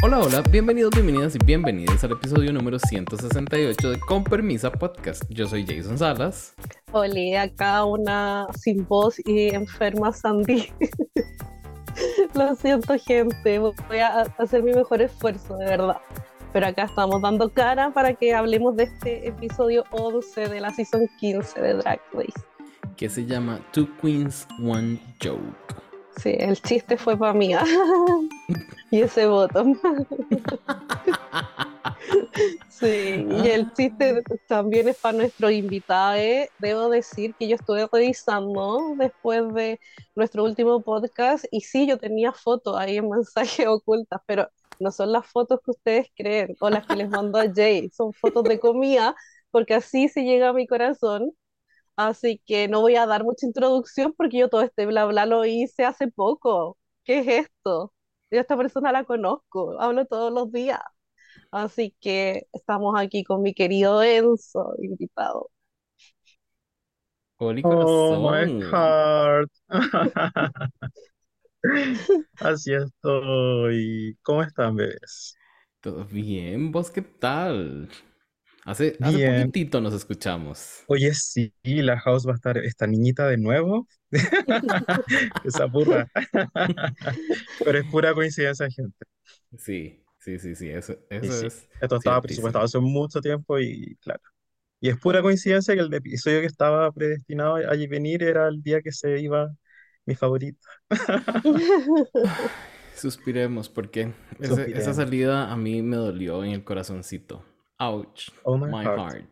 Hola, hola, bienvenidos, bienvenidas y bienvenidos al episodio número 168 de Con Permisa Podcast. Yo soy Jason Salas. Hola, acá una sin voz y enferma Sandy. Lo siento, gente. Voy a hacer mi mejor esfuerzo, de verdad. Pero acá estamos dando cara para que hablemos de este episodio 11 de la season 15 de Drag Race. Que se llama Two Queens, One Joke. Sí, el chiste fue para mí. y ese botón. sí, y el chiste también es para nuestro invitado. Debo decir que yo estuve revisando después de nuestro último podcast y sí, yo tenía fotos ahí en mensajes ocultas, pero no son las fotos que ustedes creen o las que les mandó a Jay, son fotos de comida, porque así se llega a mi corazón. Así que no voy a dar mucha introducción porque yo todo este bla bla lo hice hace poco. ¿Qué es esto? Yo a esta persona la conozco, hablo todos los días. Así que estamos aquí con mi querido Enzo, invitado. oh my heart. Así estoy. ¿Cómo están, bebés? Todo bien, ¿vos qué tal? Hace, hace poquitito nos escuchamos. Oye, sí, la house va a estar esta niñita de nuevo. Esa burra. Pero es pura coincidencia, gente. Sí, sí, sí, sí, eso, eso es. Esto estaba presupuestado hace mucho tiempo y claro. Y es pura coincidencia que el episodio que estaba predestinado a venir era el día que se iba mi favorito. Suspiremos, porque esa salida a mí me dolió en el corazoncito. Ouch. Oh my, heart.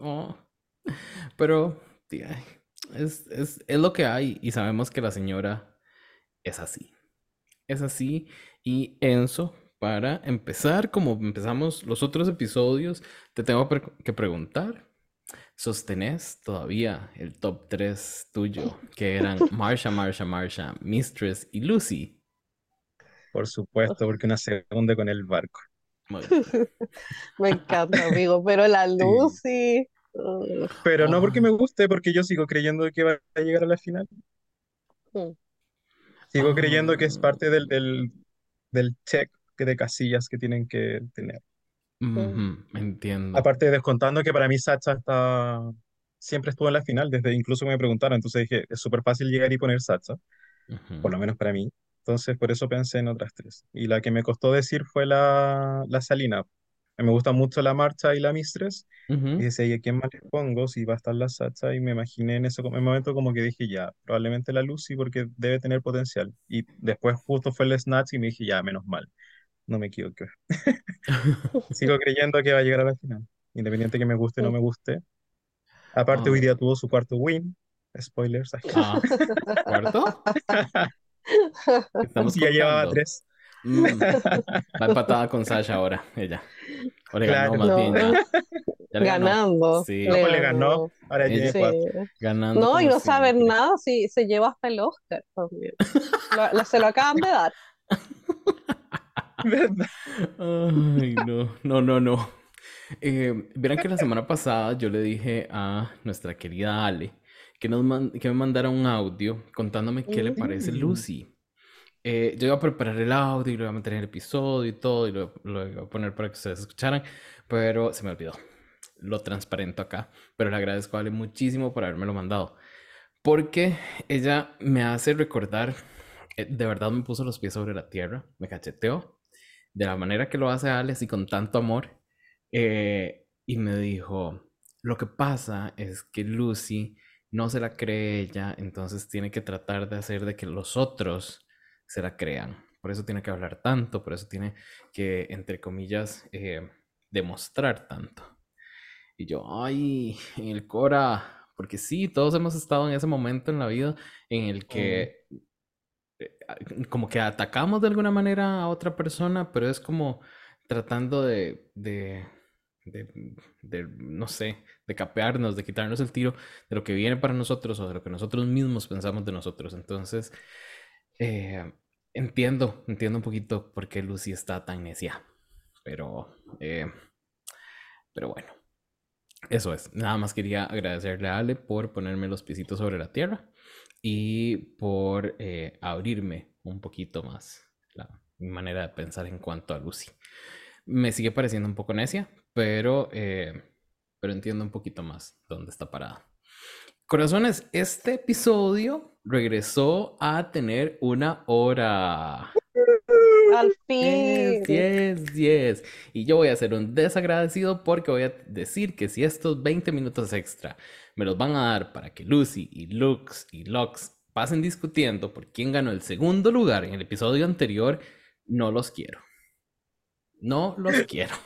Oh. Pero, es, es, es lo que hay y sabemos que la señora es así. Es así. Y Enzo, para empezar, como empezamos los otros episodios, te tengo que preguntar sostenés todavía el top 3 tuyo, que eran Marsha, Marsha, Marsha, Mistress y Lucy. Por supuesto, porque una segunda con el barco. me encanta, amigo, pero la Lucy. Pero no porque me guste, porque yo sigo creyendo que va a llegar a la final. Mm. Sigo creyendo que es ah. parte del, del, del check de casillas que tienen que tener. Entiendo. Aparte, descontando que para mí Sacha está... siempre estuvo en la final, desde incluso me preguntaron, entonces dije, es súper fácil llegar y poner Sacha, por lo menos para mí. Entonces, por eso pensé en otras tres. Y la que me costó decir fue la, la Salina. Me gusta mucho la marcha y la Mistress. Y decía, ¿y quién más le pongo? Si va a estar la Sacha. Y me imaginé en ese momento como que dije, ya, probablemente la Lucy porque debe tener potencial. Y después justo fue el Snatch y me dije, ya, menos mal no me equivoqué. Sigo creyendo que va a llegar a la final, independiente que me guste o no me guste. Aparte, hoy día tuvo su cuarto win. Spoilers. Ah, ¿Cuarto? Estamos ya llevaba tres. Mm, va empatada con Sasha ahora, ella. O le ganó más bien ya. ganando. Sí. Le, le ganó. Ahora tiene cuatro. Ganando. No, y no saben nada si se lleva hasta el Oscar también. se lo acaban de dar. Ay, no, no, no, no. Eh, verán que la semana pasada yo le dije a nuestra querida Ale que, nos que me mandara un audio contándome qué le parece mm. Lucy. Eh, yo iba a preparar el audio y lo iba a meter en el episodio y todo y lo, lo, iba a poner para que ustedes escucharan, pero se me olvidó. Lo transparento acá, pero le agradezco a Ale muchísimo por haberme lo mandado. Porque ella me hace recordar, eh, de verdad me puso los pies sobre la tierra, me cacheteó de la manera que lo hace Alex y con tanto amor. Eh, y me dijo, lo que pasa es que Lucy no se la cree ella, entonces tiene que tratar de hacer de que los otros se la crean. Por eso tiene que hablar tanto, por eso tiene que, entre comillas, eh, demostrar tanto. Y yo, ay, en el Cora, porque sí, todos hemos estado en ese momento en la vida en el que eh, como que atacamos de alguna manera a otra persona, pero es como tratando de, de, de, no sé, de capearnos, de quitarnos el tiro de lo que viene para nosotros o de lo que nosotros mismos pensamos de nosotros. Entonces, eh, entiendo, entiendo un poquito por qué Lucy está tan necia, pero, eh, pero bueno. Eso es, nada más quería agradecerle a Ale por ponerme los pisitos sobre la tierra y por eh, abrirme un poquito más mi manera de pensar en cuanto a Lucy. Me sigue pareciendo un poco necia, pero, eh, pero entiendo un poquito más dónde está parada. Corazones, este episodio regresó a tener una hora. Al fin. 10, 10, Y yo voy a ser un desagradecido porque voy a decir que si estos 20 minutos extra me los van a dar para que Lucy y Lux y Lux pasen discutiendo por quién ganó el segundo lugar en el episodio anterior, no los quiero. No los quiero.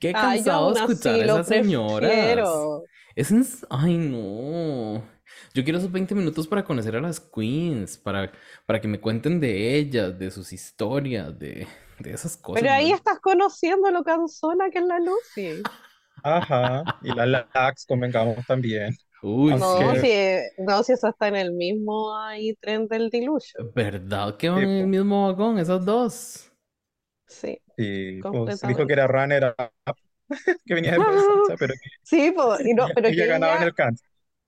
Qué cansado escuchar a esas señoras. Es Ay, no. Yo quiero esos 20 minutos para conocer a las queens, para, para que me cuenten de ellas, de sus historias, de, de esas cosas. Pero ahí estás conociendo lo cansona que es la Lucy. Ajá, y la Lax convengamos también. Uy, no, si, no, si eso está en el mismo ahí tren del Dilution. ¿Verdad que van en el mismo vagón, esos dos? Sí. Y pues, dijo que era runner up, que venía de pero que, sí, pues, y no, pero que ganaba en el canto.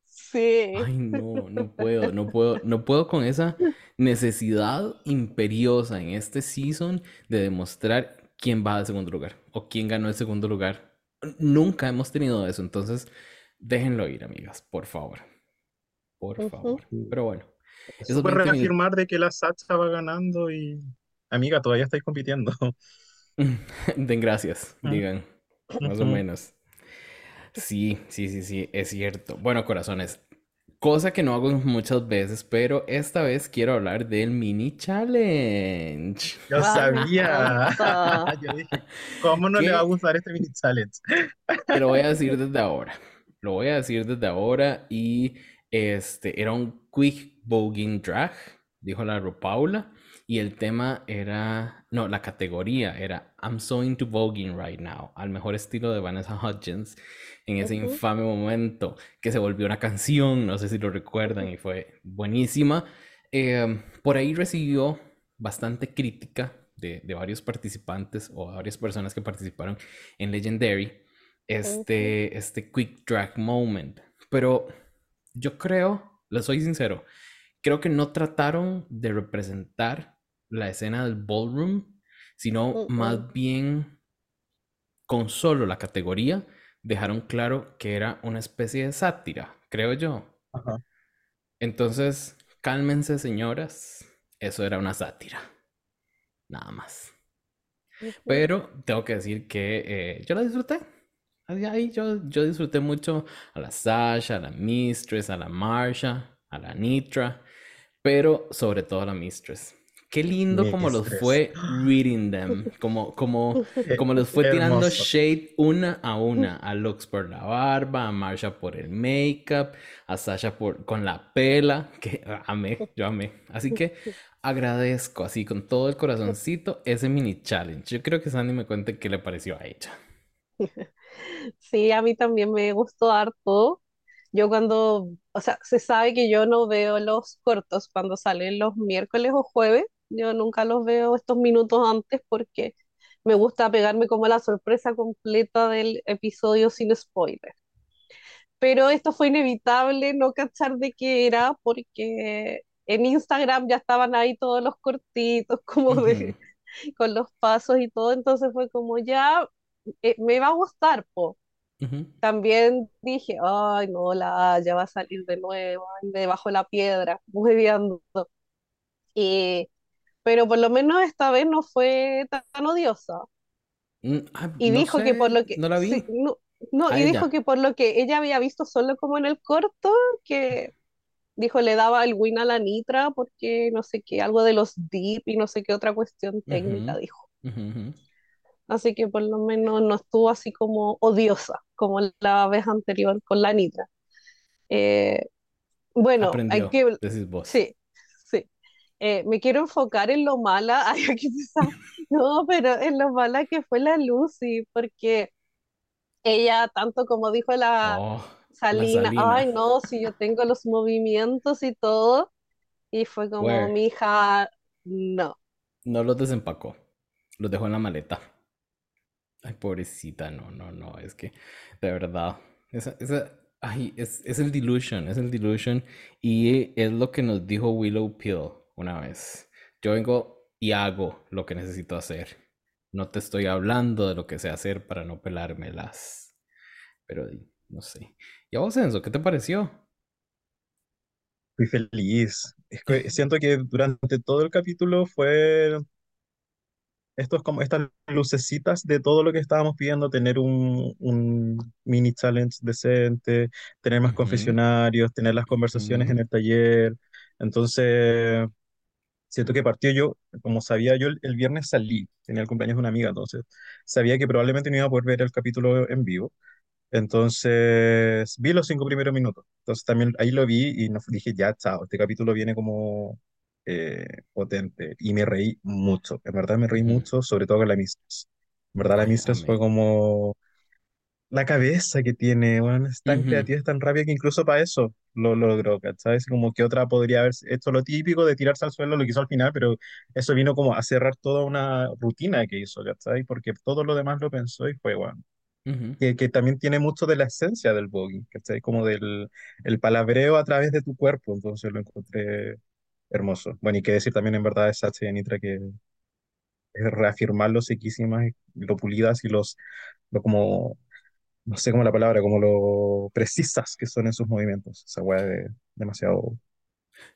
Sí. Ay, no, no puedo, no puedo, no puedo con esa necesidad imperiosa en este season de demostrar quién va al segundo lugar o quién ganó el segundo lugar. Nunca hemos tenido eso, entonces déjenlo ir, amigas, por favor. Por favor. Pero bueno. Eso puede reafirmar de que la Sacha va ganando y amiga, todavía estáis compitiendo. Den gracias, ah. digan, más o menos. Sí, sí, sí, sí, es cierto. Bueno, corazones, cosa que no hago muchas veces, pero esta vez quiero hablar del mini challenge. Yo sabía. Yo dije, ¿cómo no le va a gustar este mini challenge? Te lo voy a decir desde ahora. Lo voy a decir desde ahora y este era un quick voguing drag, dijo la Paula. Y el tema era, no, la categoría era I'm so into voguing right now, al mejor estilo de Vanessa Hudgens en ese infame momento que se volvió una canción, no sé si lo recuerdan, y fue buenísima. Em, por ahí recibió bastante crítica de, de, varios participantes o varias personas que participaron en Legendary, este, este quick drag moment. Pero yo creo, le soy sincero, creo que no trataron de representar la escena del ballroom, sino más bien con solo la categoría dejaron claro que era una especie de sátira, creo yo. Entonces, cálmense señoras, eso era una sátira, nada más. Pero tengo que decir que eh, yo la disfruté. Ahí yo, yo disfruté mucho a la Sasha, a la Mistress, a la Marsha, a la Nitra, pero sobre todo a la Mistress. Qué lindo como los fue reading them, como, como, como los fue tirando shade una a una, a Lux por la barba, a Marsha por el makeup, a Sasha por, con la pela, que amé, yo amé. Así que agradezco así con todo el corazoncito ese mini challenge. Yo creo que Sandy me cuente qué le pareció a ella. Sí, a mí también me gustó harto. Yo cuando, o sea, se sabe que yo no veo los cortos cuando salen los miércoles o jueves, yo nunca los veo estos minutos antes porque me gusta pegarme como la sorpresa completa del episodio sin spoiler. Pero esto fue inevitable no cachar de qué era porque en Instagram ya estaban ahí todos los cortitos como de con los pasos y todo, entonces fue como ya eh, me va a gustar, po. También dije, ay, no, la ya va a salir de nuevo, debajo de la piedra, muy. Y pero por lo menos esta vez no fue tan odiosa. Mm, ah, y dijo que por lo que no la vi. no, y dijo que por lo que ella había visto solo como en el corto, que dijo le daba el win a la Nitra porque no sé qué, algo de los deep y no sé qué otra cuestión técnica dijo. Así que por lo menos no estuvo así como odiosa como la vez anterior con la Nitra. Eh, bueno, hay que... Sí, eh, me quiero enfocar en lo mala, ay, aquí no, pero en lo mala que fue la Lucy, porque ella, tanto como dijo la, oh, Salina, ay, no, si yo tengo los movimientos y todo, y fue como, mi hija, no. No los desempacó, los dejó en la maleta. Ay, pobrecita, no, no, no, es que, de verdad, esa, esa, ay, es, es el delusion, es el delusion, y es lo que nos dijo Willow Pill una vez. Yo vengo y hago lo que necesito hacer. No te estoy hablando de lo que sé hacer para no pelármelas. Pero no sé. ¿Y a vos, Enzo, qué te pareció? Fui feliz. siento que durante todo el capítulo fue estos como estas lucecitas de todo lo que estábamos pidiendo, tener un, un mini challenge decente, tener más confesionarios, tener las conversaciones en el taller. Entonces, siento que partió yo, como sabía yo, el, viernes salí, tenía el cumpleaños de una amiga, entonces sabía que probablemente no iba a poder ver el capítulo en vivo. Entonces vi los cinco primeros minutos. Entonces también ahí lo vi y nos dije, ya, chao, este capítulo viene como eh, potente. Y me reí mucho, en verdad me reí mucho, sobre todo con la Mistress. En verdad la Mistress fue como la cabeza que tiene, bueno, es tan creativa, es tan rápida que incluso para eso lo logró, ¿sabes? Como que otra podría haber hecho lo típico de tirarse al suelo, lo que hizo al final, pero eso vino como a cerrar toda una rutina que hizo, ¿sabes? Porque todo lo demás lo pensó y fue, bueno, que, que, también tiene mucho de la esencia del voguing, ¿cachai? Como del el palabreo a través de tu cuerpo, entonces lo encontré hermoso. Bueno, y qué decir también en verdad de Sacha y Anitra que es reafirmar lo sequísimas, lo pulidas y los, lo como, no sé cómo la palabra, como lo precisas que son en sus movimientos. Esa weá de demasiado...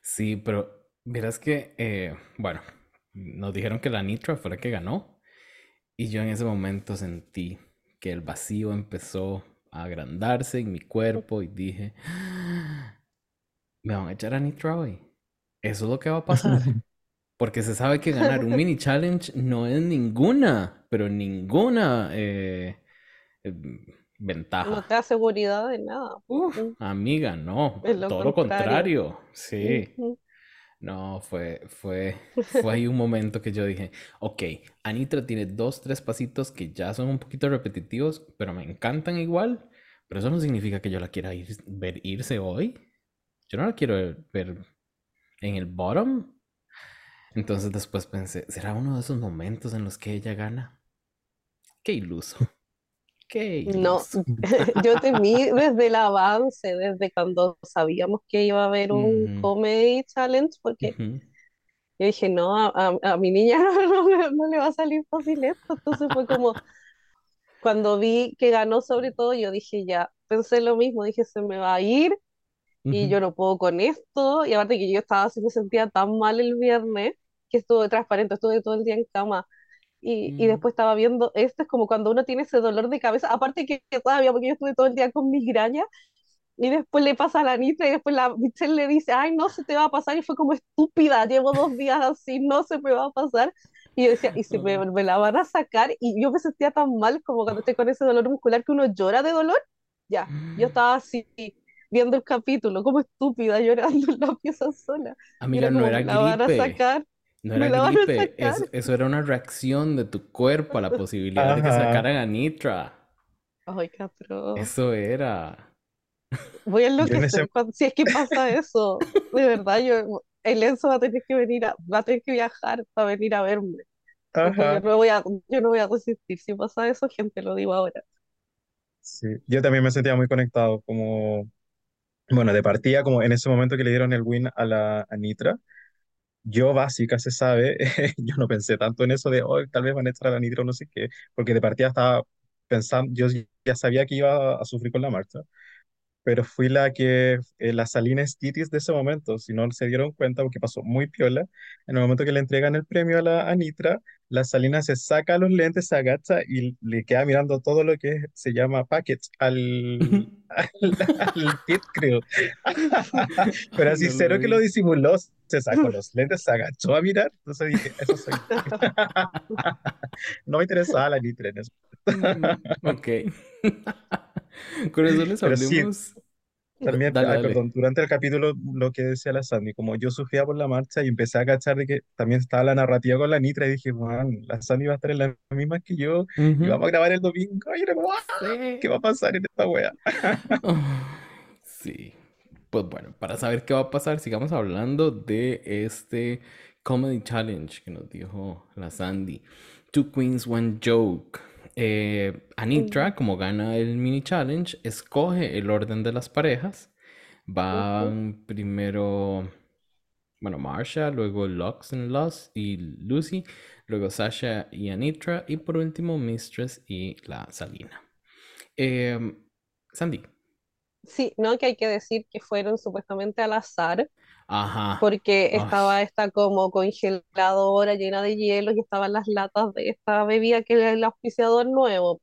Sí, pero verás que, eh, bueno, nos dijeron que la Nitra fue la que ganó y yo en ese momento sentí que el vacío empezó a agrandarse en mi cuerpo y dije, ah, me van a echar a Nitra hoy. Eso es lo que va a pasar. Porque se sabe que ganar un mini challenge no es ninguna, pero ninguna eh, ventaja. No te da seguridad de nada. amiga, no. Todo lo contrario. Sí. No, fue, fue, fue ahí un momento que yo dije, ok, Anitra tiene dos, tres pasitos que ya son un poquito repetitivos, pero me encantan igual, pero eso no significa que yo la quiera ir, ver irse hoy. Yo no la quiero ver en el bottom. Entonces después pensé, ¿será uno de esos momentos en los que ella gana? Qué iluso. No, yo temí desde el avance, desde cuando sabíamos que iba a haber un comedy challenge, porque yo dije, no, a, mi niña no, le va a salir fácil esto. Entonces fue como, cuando vi que ganó sobre todo, yo dije, ya, pensé lo mismo, dije, se me va a ir y yo no puedo con esto. Y aparte que yo estaba así, me sentía tan mal el viernes que estuve transparente, estuve todo el día en cama y, y, mm. después estaba viendo, esto es como cuando uno tiene ese dolor de cabeza, aparte que, todavía, porque yo estuve todo el día con migraña, y después le pasa a la Nitra y después la Michelle le dice, ay, no se te va a pasar, y fue como estúpida, llevo dos días así, no se me va a pasar, y yo decía, y si me, me, la van a sacar, y yo me sentía tan mal como cuando estoy con ese dolor muscular que uno llora de dolor, ya, yo estaba así, viendo el capítulo, como estúpida, llorando en la pieza sola. Amiga, no era gripe. La van a sacar. No era gripe, eso, era una reacción de tu cuerpo a la posibilidad de que sacaran a Nitra. Ay, cabrón. Eso era. Voy a enloquecer si es que pasa eso. De verdad, yo, el Enzo va a tener que venir, a, va a tener que viajar para venir a verme. Yo no, voy a, yo no voy a resistir. Si pasa eso, gente, lo digo ahora. Sí, yo también me sentía muy conectado, como, bueno, de partida, como en ese momento que le dieron el win a la a Nitra, yo básica se sabe, yo no pensé tanto en eso de, hoy tal vez van a echar a nitro, no sé qué, porque de partida estaba pensando, yo ya sabía que iba a sufrir con la marcha, pero fui la que, eh, la Salina Titis de ese momento, si no se dieron cuenta, porque pasó muy piola, en el momento que le entregan el premio a la Anitra, la Salina se saca los lentes, se agacha y le queda mirando todo lo que se llama package al, al, kit, creo. Pero así, cero que lo disimuló, se sacó los lentes, se agachó a mirar, entonces dije, eso soy. no me interesaba la Anitra en eso. Mm, ok. Con eso les hablemos. también, perdón, durante el capítulo, lo que decía la Sandy, como yo sufría por la marcha y empecé a cachar de que también estaba la narrativa con la Nitra y dije, man, la Sandy va a estar en la misma que yo y vamos a grabar el domingo. Y era como, ah, ¿qué va a pasar en esta wea? sí. Pues bueno, para saber qué va a pasar, sigamos hablando de este Comedy Challenge que nos dijo la Sandy. Two Queens, One Joke. Eh, Anitra, como gana el mini challenge, escoge el orden de las parejas. Van primero bueno, Marsha, luego Lux and Lost y Lucy, luego Sasha y Anitra, y por último Mistress y la Salina. Em, Sandy. Sí, no, que hay que decir que fueron supuestamente al azar, Ajá. porque estaba esta como congeladora llena de hielo y estaban las latas de esta bebida que es el auspiciador nuevo.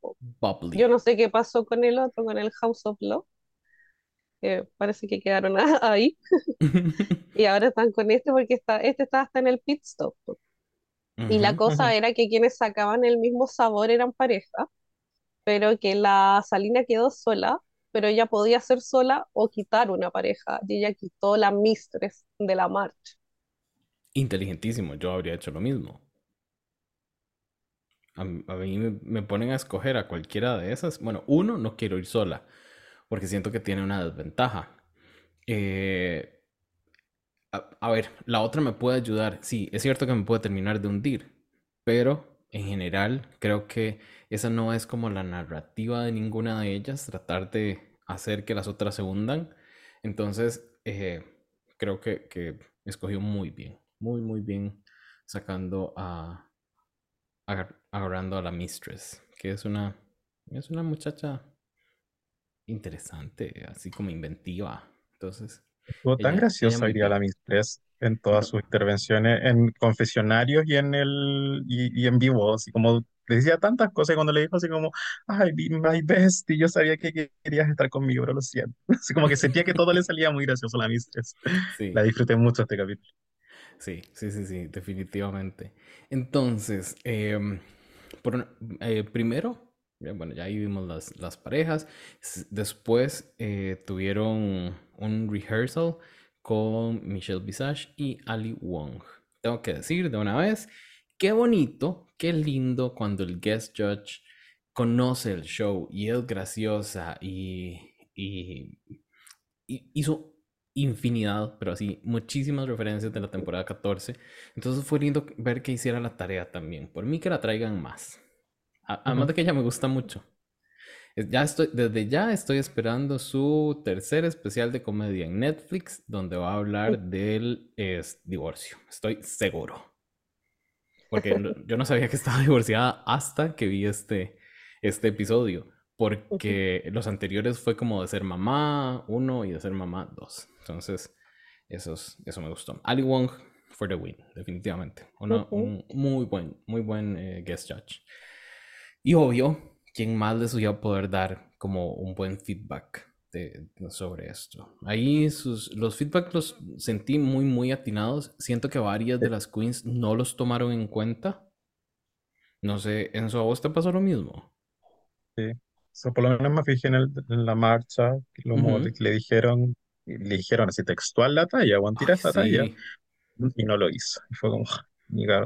Yo no sé qué pasó con el otro, con el House of Love. parece que quedaron ahí. y ahora están con este porque está, este está hasta en el pit stop. Y la cosa era que quienes sacaban el mismo sabor eran pareja, pero que la Salina quedó sola pero ella podía ser sola o quitar una pareja, y ella quitó la mistress de la marcha. Inteligentísimo, yo habría hecho lo mismo. A, mí me, ponen a escoger a cualquiera de esas. Bueno, uno, no quiero ir sola, porque siento que tiene una desventaja. Eh, a, ver, la otra me puede ayudar. Sí, es cierto que me puede terminar de hundir, pero en general creo que esa no es como la narrativa de ninguna de ellas, tratar de hacer que las otras se hundan. Entonces, eh, creo que, que, escogió muy bien, muy, muy bien sacando a, agarrando a la Mistress, que es una, es una muchacha interesante, así como inventiva. Entonces, fue tan graciosa diría la Mistress en todas sus intervenciones en confesionarios y en el y, y en vivo, así como le decía tantas cosas cuando le dijo así como, ay, my bestie, yo sabía que querías estar conmigo, pero lo siento. Así como que sentía que todo le salía muy gracioso a la Mistress. Sí. La disfruté mucho este capítulo. Sí, sí, sí, sí, definitivamente. Entonces, em, por, eh, primero, bueno, ya ahí vimos las, las parejas. Después eh, tuvieron un rehearsal con Michelle Visage y Ali Wong. Tengo que decir de una vez, qué bonito qué lindo cuando el guest judge conoce el show y es graciosa y, hizo infinidad, pero así, muchísimas referencias de la temporada 14. Entonces fue lindo ver que hiciera la tarea también. Por mí que la traigan más. además de que ella me gusta mucho. Ya estoy, desde ya estoy esperando su tercer especial de comedia en Netflix, donde va a hablar del divorcio. Estoy seguro. Porque yo no sabía que estaba divorciada hasta que vi este, este episodio. Porque los anteriores fue como de ser mamá uno y de ser mamá dos. Entonces, eso, eso me gustó. Ali Wong for the win, definitivamente. Un muy buen, muy buen eh, guest judge. Y obvio, ¿quién más les voy a poder dar como un buen feedback sobre esto. Ahí sus, los feedback los sentí muy, muy atinados. Siento que varias de las queens no los tomaron en cuenta. No sé, ¿en su voz te pasó lo mismo? Sí, por lo menos me fijé en, la marcha, lo que le dijeron, le dijeron así textual la talla, o tirar esta talla, y no lo hizo. Y fue como,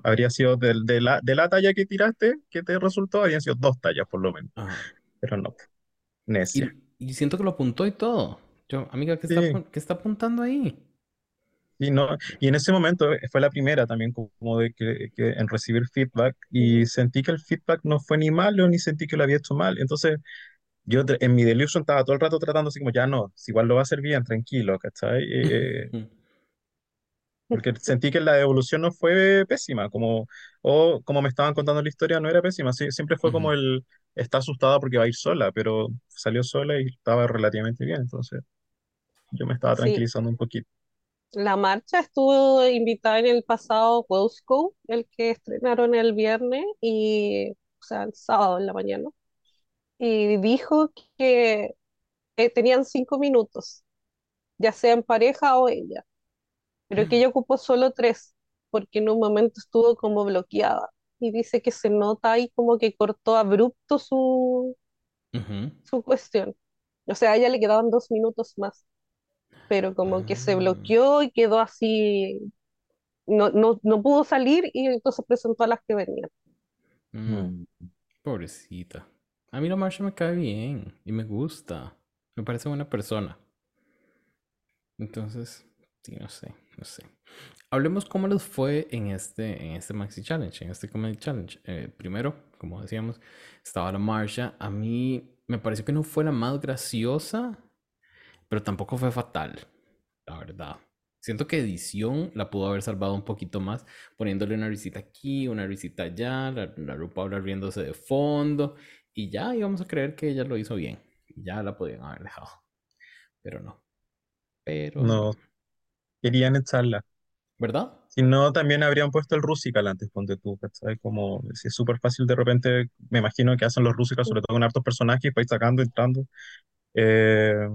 habría sido de, la, de la talla que tiraste, que te resultó, habrían sido dos tallas por lo menos. Pero no, necia. Y siento que lo apuntó y todo. Yo, amiga, ¿qué, está, ¿qué está apuntando ahí? Y, no, y en ese momento eh, fue la primera también como de que, que, en recibir feedback y sentí que el feedback no fue ni malo ni sentí que lo había hecho mal. Entonces yo en mi delusion estaba todo el rato tratando así como ya no, si igual lo va a hacer bien, tranquilo, ¿cachai? Eh, porque sentí que la devolución no fue pésima, como, o como me estaban contando la historia, no era pésima, siempre fue como el, está asustada porque va a ir sola, pero salió sola y estaba relativamente bien, entonces yo me estaba tranquilizando un poquito. La marcha estuvo invitada en el pasado Go, el que estrenaron el viernes, y, o sea, el sábado en la mañana, y dijo que eh, tenían cinco minutos, ya sea en pareja o ella pero que ella ocupó solo tres, porque en un momento estuvo como bloqueada. Y dice que se nota ahí como que cortó abrupto su, su cuestión. O sea, a ella le quedaban dos minutos más, pero como que se ah. bloqueó y quedó así, no, no, no pudo salir y entonces presentó a las que venían. Mm. Mm. Pobrecita. A mí la Marsha me cae bien y me gusta. Me parece buena persona. Entonces, sí, no sé no sé. Hablemos cómo les fue en este, en este Maxi Challenge, en este Comedy Challenge. Eh, primero, como decíamos, estaba la Marsha. A mí me pareció que no fue la más graciosa, pero tampoco fue fatal, la verdad. Siento que edición la pudo haber salvado un poquito más, poniéndole una risita aquí, una risita allá, la, la RuPaul riéndose de fondo, y ya íbamos a creer que ella lo hizo bien. Ya la podían haber dejado. Pero no. Pero. No. Querían echarla. ¿Verdad? Si no, también habrían puesto el Rusical antes, ponte tú, ¿cachai? Como si es súper fácil de repente, me imagino que hacen los Rusical, sobre todo con hartos personajes, para ir sacando, entrando. Eh,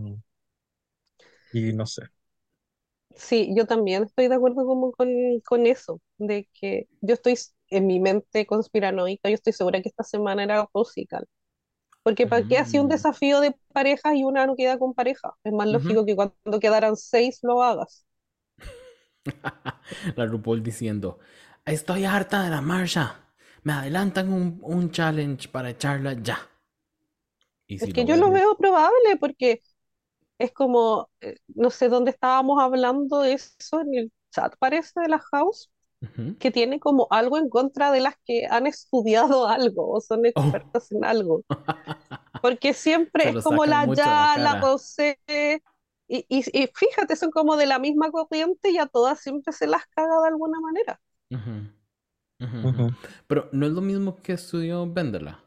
y no sé. Sí, yo también estoy de acuerdo como con, con eso, de que yo estoy en mi mente conspiranoica, yo estoy segura que esta semana era Rusical. Porque ¿para qué hacía un Mm. desafío de parejas y una no queda con pareja? Es más Ujú. lógico que cuando quedaran seis lo hagas. La RuPaul diciendo, estoy harta de la marcha. Me adelantan un, un challenge para echarla ya. Y Es que yo lo veo probable porque es como, eh, no sé dónde estábamos hablando de eso en el chat, parece, de la house, que tiene como algo en contra de las que han estudiado algo o son Oh. expertas en algo. Porque siempre es como la mucho a la ya, la cara. Y, y, y fíjate, son como de la misma corriente y a todas siempre se las caga de alguna manera. Pero no es lo mismo que estudió Véndela.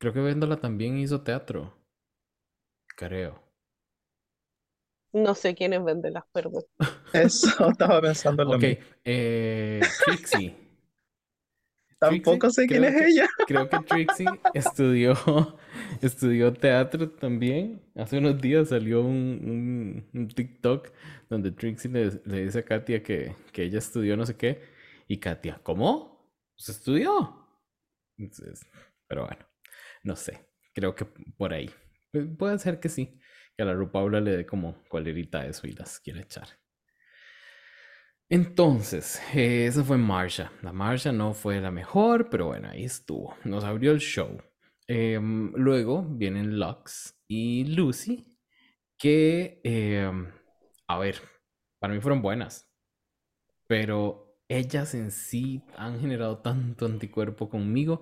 Creo que Véndela también hizo teatro. Creo. No sé quiénes venden las perdón. Eso estaba pensando en lo Ok, mismo. eh, Trixie. Tampoco Trixie, sé quién es que- ella. Creo que Trixie estudió, estudió teatro también. Hace unos días salió un, un- un TikTok donde Trixie le, le dice a Katia que, que ella estudió no sé qué. Y Katia, ¿cómo? ¿Se estudió? Entonces, pero bueno, no sé. Creo que por ahí. Pu- Puede ser que sí. Que a la Paula le dé como cualerita eso y las quiere echar. Entonces, eh, esa fue Marsha. La Marsha no fue la mejor, pero bueno, ahí estuvo. Nos abrió el show. Em, luego vienen Lux y Lucy, que, em, a ver, para mí fueron buenas, pero ellas en sí han generado tanto anticuerpo conmigo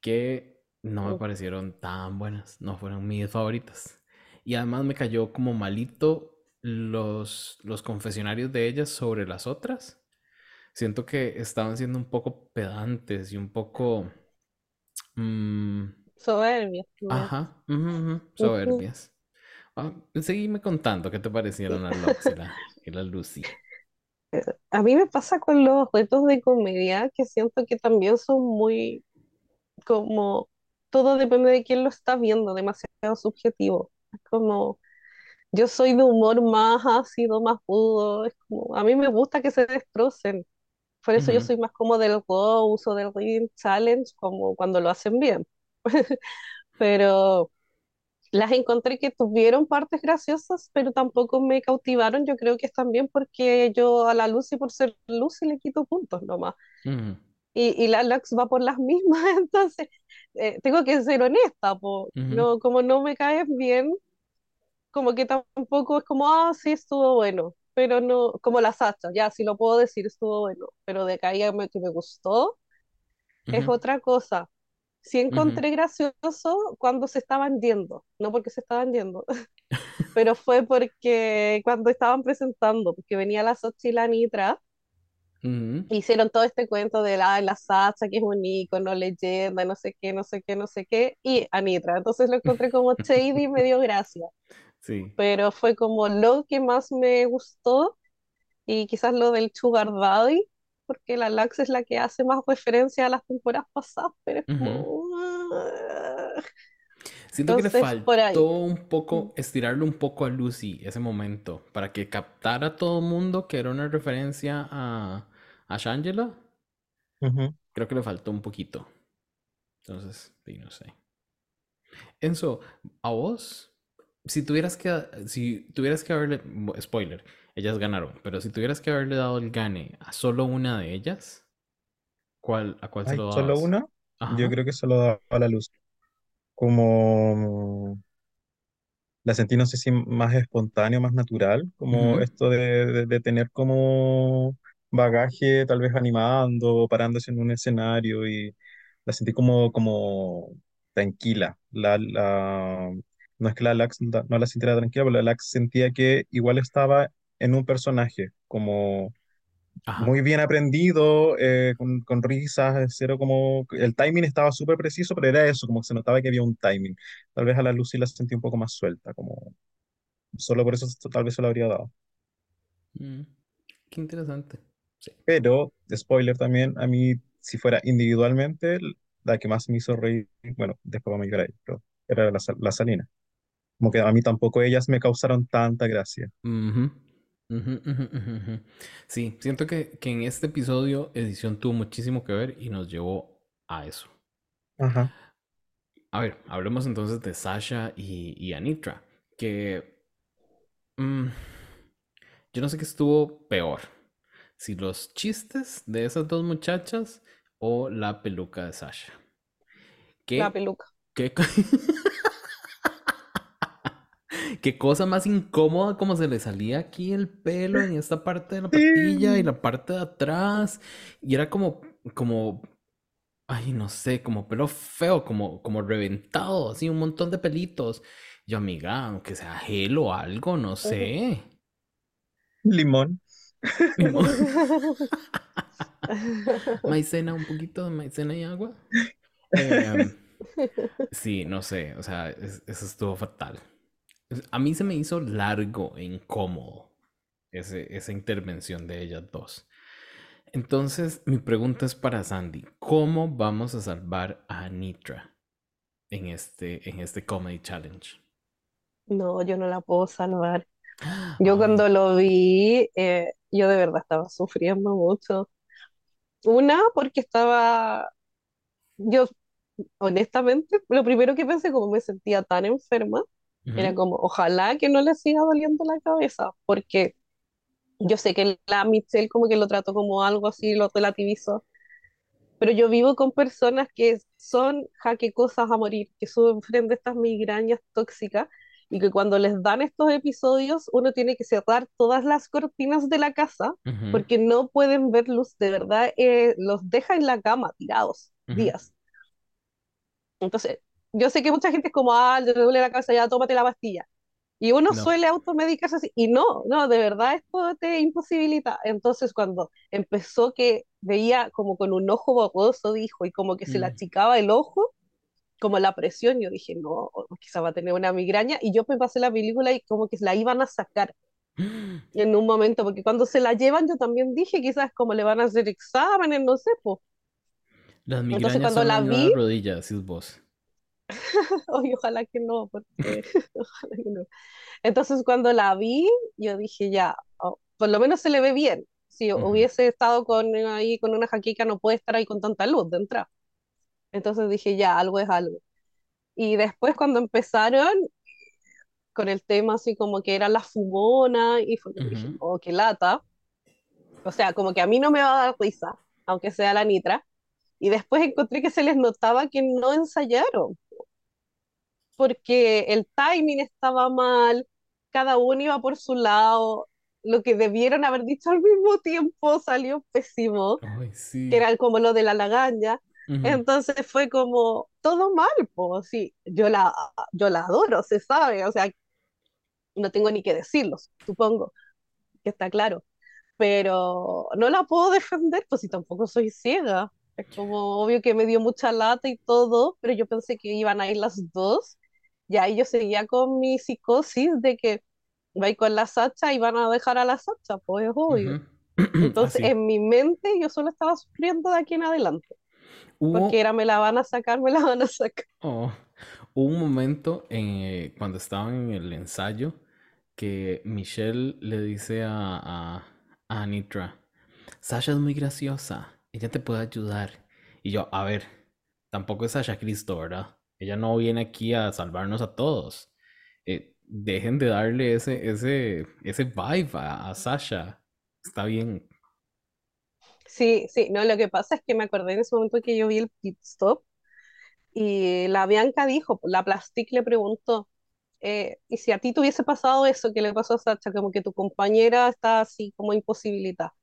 que no me Mm. parecieron tan buenas, no fueron mis favoritas. Y además me cayó como malito los, los confesionarios de ellas sobre las otras. Siento que estaban siendo un poco pedantes y un poco... mm, Soberbia. ¿no? ajá, soberbias. Ah, seguime contando qué te parecieron la Lux y la, y la Lucy. A mí me pasa con los retos de comedia que siento que también son muy como todo depende de quién lo está viendo, demasiado subjetivo. Es como yo soy de humor más ácido, más rudo, es como a mí me gusta que se destrocen. Por eso yo Ujú, soy más como del roast o del Reading Challenge, como cuando lo hacen bien. Pero las encontré que tuvieron partes graciosas, pero tampoco me cautivaron. Yo creo que es también porque yo a la Lucy, por ser Lucy, le quito puntos nomás. ujú, Y, y la Lux va por las mismas, entonces eh, tengo que ser honesta, po. ujú, No, como no me caes bien, como que tampoco es como, ah, sí, estuvo bueno, pero no, como la Sacha, ya, sí lo puedo decir, estuvo bueno, pero de caída me- que me gustó es ujú, otra cosa. Sí encontré gracioso cuando se estaban yendo, no porque se estaban yendo, pero fue porque cuando estaban presentando, porque venía la Sacha y la Nitra, Ujú. hicieron todo este cuento de la, la Sacha, que es un ícono, leyenda, no sé qué, no sé qué, no sé qué, y Anitra. Entonces lo encontré como shady y me dio gracia, Sí. pero fue como lo que más me gustó y quizás lo del Sugar Daddy, porque la Lax es la que hace más referencia a las temporadas pasadas, pero es ah. Siento que le faltó un poco, estirarle un poco a Lucy ese momento, para que captara a todo el mundo que era una referencia a, a Shangela. Creo que le faltó un poquito. Entonces, sí, no sé. Enzo, a vos, si tuvieras que, si tuvieras que haberle, spoiler, ellas ganaron, pero si tuvieras que haberle dado el gane a solo una de ellas, ¿cuál, a cuál se Ay, lo solo dabas? una, yo Ah. Ajá. creo que se lo da a la luz. Como la sentí, no sé si más espontáneo, más natural, como Ujú, esto de, de- de tener como bagaje, tal vez animando, parándose en un escenario y la sentí como, como tranquila. La, la- no es que la Lax no la sintiera tranquila, pero la Lax sentía que igual estaba en un personaje, como muy bien aprendido, eh, con, con, risas, cero como... El timing estaba súper preciso, pero era eso, como se notaba que había un timing. Tal vez a la Lucy la sentí un poco más suelta, como... Solo por eso tal vez se lo habría dado. Mm, qué interesante. Pero, spoiler también, a mí, si fuera individualmente, la que más me hizo reír, bueno, después vamos a llegar ahí, pero era la, la Salina. Como que a mí tampoco ellas me causaron tanta gracia. Sí, siento que, que en este episodio edición tuvo muchísimo que ver y nos llevó a eso. Ajá. A ver, hablemos entonces de Sasha y, y Anitra, que mm, yo no sé qué estuvo peor, si los chistes de esas dos muchachas o la peluca de Sasha. ¿Qué, la peluca. ¿Qué, qué cosa más incómoda como se le salía aquí el pelo en esta parte de la patilla y la parte de atrás. Y era como, como, ay, no sé, como pelo feo, como, como reventado, así un montón de pelitos. Yo, amiga, aunque sea gel o algo, no sé. Limón. Limón. maicena, un poquito de maicena y agua. Em, sí, no sé, o sea, eso estuvo fatal. A mí se me hizo largo e incómodo ese, esa intervención de ellas dos. Entonces, mi pregunta es para Sandy. ¿Cómo vamos a salvar a Anitra en este, en este Comedy Challenge? No, yo no la puedo salvar. Yo cuando lo vi, eh, yo de verdad estaba sufriendo mucho. Una, porque estaba, yo honestamente, lo primero que pensé, como me sentía tan enferma, era como, ojalá que no le siga doliendo la cabeza, porque yo sé que la Michelle como que lo trató como algo así, lo relativizó, pero yo vivo con personas que son jaque cosas a morir, que sufren de estas migrañas tóxicas y que cuando les dan estos episodios uno tiene que cerrar todas las cortinas de la casa porque no pueden ver luz, de verdad eh, los deja en la cama tirados días. Entonces, yo sé que mucha gente es como, ah, le duele la cabeza, ya tómate la pastilla. Y uno suele automedicarse así, y no, no, de verdad esto te imposibilita. Entonces cuando empezó que veía como con un ojo borroso, dijo, y como que se le mm. achicaba el ojo, como la presión, yo dije, no, quizá va a tener una migraña, y yo me pasé la película y como que la iban a sacar en un momento, porque cuando se la llevan yo también dije, quizás como le van a hacer exámenes, no sé, pues. Las migrañas Entonces, cuando la vi, rodillas, vos. ojalá que no, porque ojalá que no. Entonces cuando la vi, yo dije ya, oh, por lo menos se le ve bien. Si hubiese estado con, ahí con una jaquica, no puede estar ahí con tanta luz de entrada. Entonces dije ya, algo es algo. Y después cuando empezaron con el tema así como que era la fumona, y fue dije, oh, qué lata. O sea, como que a mí no me va a dar risa, aunque sea la nitra. Y después encontré que se les notaba que no ensayaron porque el timing estaba mal, cada uno iba por su lado, lo que debieron haber dicho al mismo tiempo salió pésimo, que era como lo de la lagaña. Entonces fue como todo mal, pues sí, yo la, yo la adoro, se sabe, o sea, no tengo ni que decirlo, supongo que está claro, pero no la puedo defender, pues si tampoco soy ciega. Es como obvio que me dio mucha lata y todo, pero yo pensé que iban a ir las dos y ahí yo seguía con mi psicosis de que va con la Sacha y van a dejar a la Sacha, pues es obvio. Entonces, en mi mente yo solo estaba sufriendo de aquí en adelante. Porque era, me la van a sacar, me la van a sacar. Oh. Hubo un momento eh, cuando estaban en el ensayo que Michelle le dice a, a, a Anitra, Sasha es muy graciosa, ella te puede ayudar. Y yo, a ver, tampoco es Sasha Cristo, ¿verdad? Ella no viene aquí a salvarnos a todos. Eh, dejen de darle ese, ese, ese vibe a, Sasha. Está bien. Sí, sí, no, lo que pasa es que me acordé en ese momento que yo vi el pit stop y la Bianca dijo, la Plastic le preguntó, eh, y si a ti te hubiese pasado eso que le pasó a Sasha, como que tu compañera está así como imposibilitada.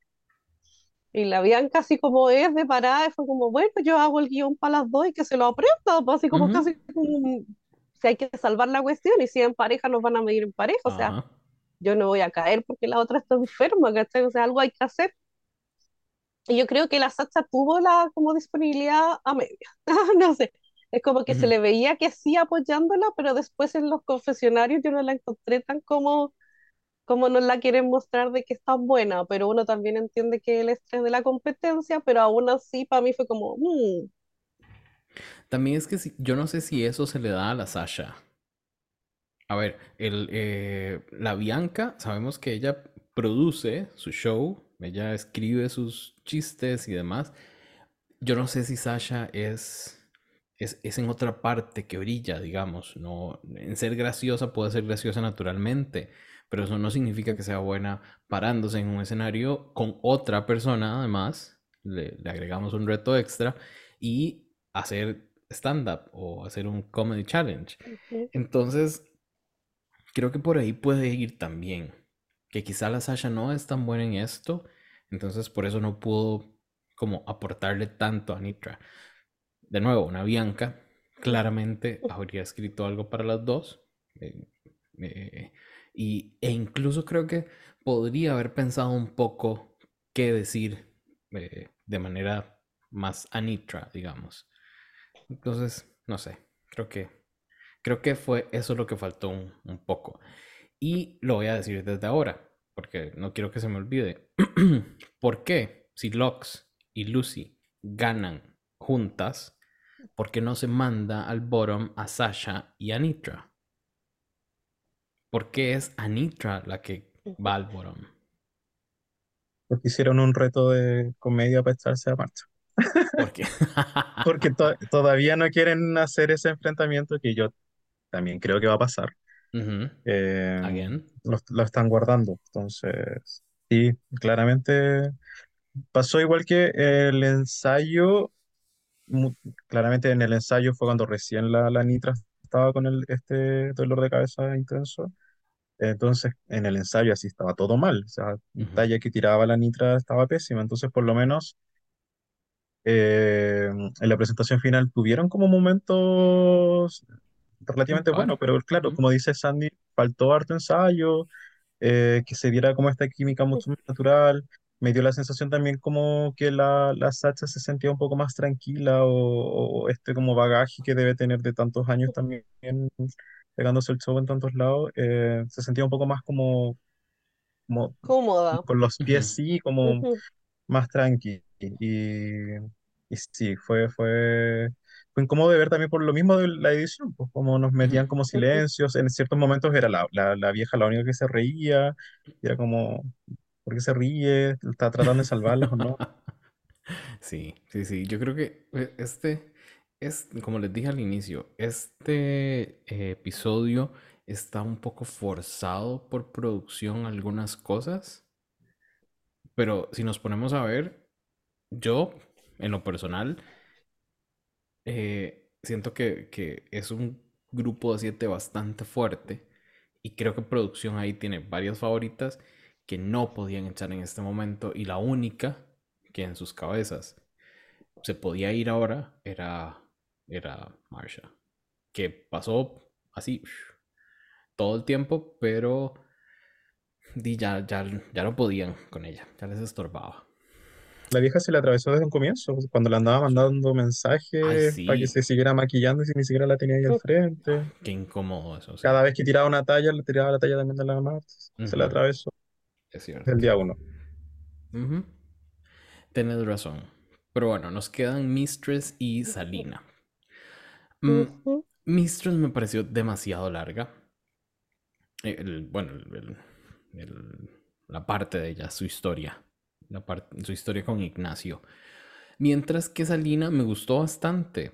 Y la Bianca, así como es de parada, fue como, bueno, yo hago el guion para las dos y que se lo aprenda, pues, así como casi como, si hay que salvar la cuestión y si en pareja nos van a medir en pareja, o sea, yo no voy a caer porque la otra está enferma, ¿cachai? O sea, algo hay que hacer. Y yo creo que la Sacha tuvo la como disponibilidad a media, no sé. Es como que se le veía que sí apoyándola, pero después en los confesionarios yo no la encontré tan como, como nos la quieren mostrar de que está buena, pero uno también entiende que el estrés de la competencia, pero aún así para mí fue como... Mm". También es que yo no sé si eso se le da a la Sasha. A ver, el, eh, la Bianca, sabemos que ella produce su show, ella escribe sus chistes y demás. Yo no sé si Sasha es, es, es, en otra parte que brilla, digamos. No, en ser graciosa puede ser graciosa naturalmente, pero eso no significa que sea buena parándose en un escenario con otra persona, además. Le, le agregamos un reto extra y hacer stand-up o hacer un comedy challenge. Entonces, creo que por ahí puede ir también. Que quizá la Sasha no es tan buena en esto, entonces por eso no pudo como aportarle tanto a Nitra. De nuevo, una Bianca claramente habría escrito algo para las dos. Eh, eh, y, e incluso creo que podría haber pensado un poco qué decir eh, de manera más anitra, digamos. Entonces, no sé, creo que, creo que fue eso lo que faltó un, poco. Y lo voy a decir desde ahora, porque no quiero que se me olvide. ¿Por qué si Lux y Lucy ganan juntas, por qué no se manda al bottom a Sasha y Anitra? ¿Por qué es Anitra la que va al bottom? Porque hicieron un reto de comedia para echarse a marcha. ¿Por qué? Porque todavía no quieren hacer ese enfrentamiento que yo también creo que va a pasar. Eh, lo, están guardando. Entonces, sí, claramente pasó igual que el ensayo. Claramente en el ensayo fue cuando recién la, la Nitra estaba con el, este dolor de cabeza intenso. Entonces, en el ensayo así estaba todo mal. O sea, la talla que tiraba la Nitra estaba pésima. Entonces, por lo menos eh, en la presentación final tuvieron como momentos relativamente buenos, pero claro, como dice Sandy, faltó harto ensayo, eh, que se viera como esta química mucho más natural. Me dio la sensación también como que la, la Sacha se sentía un poco más tranquila o, este como bagaje que debe tener de tantos años también pegándose el show en tantos lados, eh, se sentía un poco más como, como cómoda. Con los pies sí, como más tranqui. Y, y sí, fue, fue, fue incómodo de ver también por lo mismo de la edición, pues como nos metían como silencios, en ciertos momentos era la, la, la vieja la única que se reía, y era como, ¿por qué se ríe? ¿Está tratando de salvarlas o no? Sí, sí, sí, yo creo que eh, este, es, como les dije al inicio, este eh, episodio está un poco forzado por producción algunas cosas, pero si nos ponemos a ver, yo, en lo personal, eh, siento que, es un grupo de siete bastante fuerte y creo que producción ahí tiene varias favoritas que no podían echar en este momento y la única que en sus cabezas se podía ir ahora era, era Marsha, que pasó así todo el tiempo, pero ya, ya, ya no podían con ella, ya les estorbaba. La vieja se le atravesó desde un comienzo, cuando le andaba mandando mensajes para que se siguiera maquillando y si ni siquiera la tenía ahí al frente. qué incómodo eso. Cada vez que tiraba una talla, le tiraba la talla también de la mano. Se le atravesó. Es cierto. El día uno. Tienes razón. Pero bueno, nos quedan Mistress y Salina. Mm, Mistress me pareció demasiado larga. bueno, la parte de ella, su historia la su historia con Ignacio. Mientras que Salina me gustó bastante.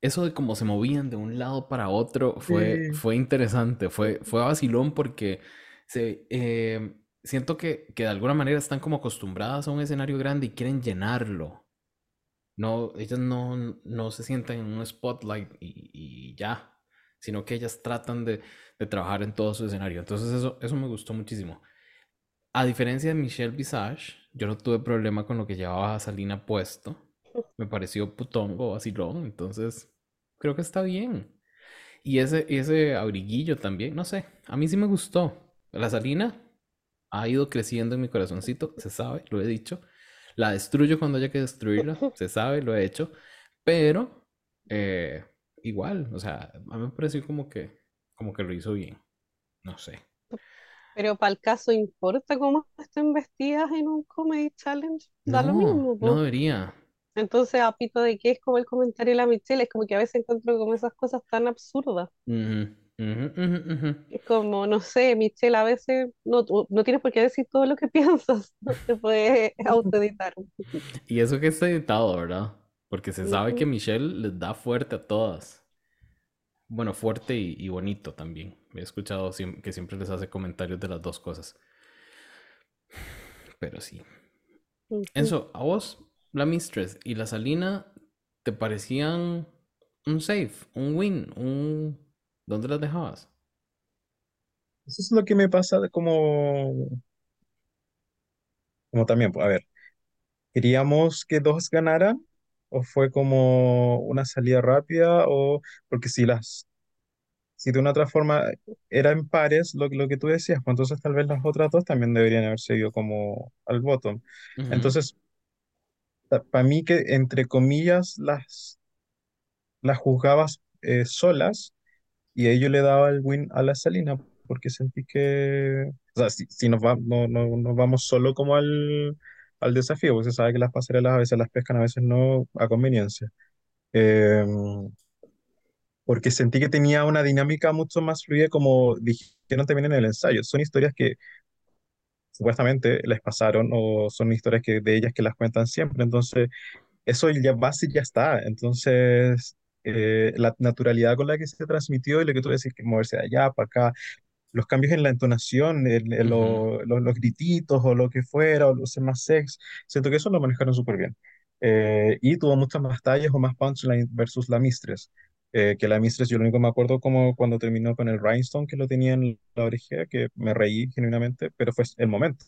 Eso de cómo se movían de un lado para otro fue, fue interesante, fue, fue vacilón porque se, eh, siento que, que, de alguna manera están como acostumbradas a un escenario grande y quieren llenarlo. No, ellas no, no se sientan en un spotlight y, y ya, sino que ellas tratan de, de, trabajar en todo su escenario. Entonces eso, eso me gustó muchísimo. A diferencia de Michelle Visage, yo no tuve problema con lo que llevaba Salina puesto. Me pareció putongo, vacilón, entonces creo que está bien. Y ese, ese abriguillo también, no sé, a mí sí me gustó. La Salina ha ido creciendo en mi corazoncito, se sabe, lo he dicho. La destruyo cuando haya que destruirla, se sabe, lo he hecho. Pero eh, igual, o sea, a mí me pareció como que, como que lo hizo bien. No sé. Pero para el caso, ¿importa cómo estén vestidas en un comedy challenge? Da lo mismo. No debería. Entonces, a pito de qué es como el comentario de la Michelle, es como que a veces encuentro como esas cosas tan absurdas. Es como, no sé, Michelle, a veces no, no tienes por qué decir todo lo que piensas, no te puedes autoeditar. Y eso que está editado, ¿verdad? Porque se sabe que Michelle les da fuerte a todas. Bueno, fuerte y, bonito también. He escuchado que siempre les hace comentarios de las dos cosas. Pero sí. Eso, ¿a vos la Mistress y la Salina te parecían un safe, un win, un... ¿Dónde las dejabas? Eso es lo que me pasa de como, como también, pues, a ver, ¿queríamos que dos ganaran? ¿O fue como una salida rápida? O porque si las, si de una otra forma eran pares, lo, lo que tú decías, pues entonces tal vez las otras dos también deberían haber seguido como al bottom. Entonces, para mí que entre comillas las, las juzgabas eh, solas y ello le daba el win a la Salina porque sentí que, o sea, si, nos, va, no, no, nos vamos solo como al, al desafío, porque se sabe que las pasarelas a veces las pescan, a veces no a conveniencia. Em, porque sentí que tenía una dinámica mucho más fluida, como dijeron también en el ensayo. Son historias que supuestamente les pasaron o son historias que, de ellas que las cuentan siempre. Entonces, eso ya base ya está. Entonces, eh, la naturalidad con la que se transmitió y lo que tú decís, que moverse de allá para acá, los cambios en la entonación, en, los grititos o lo que fuera, o los más sex, siento que eso lo manejaron súper bien. Eh, y tuvo muchas más tallas o más punchline versus la Mistress. Eh, que la Mistress, yo lo único que me acuerdo como cuando terminó con el Rhinestone que lo tenía en la oreja, que me reí genuinamente, pero fue el momento.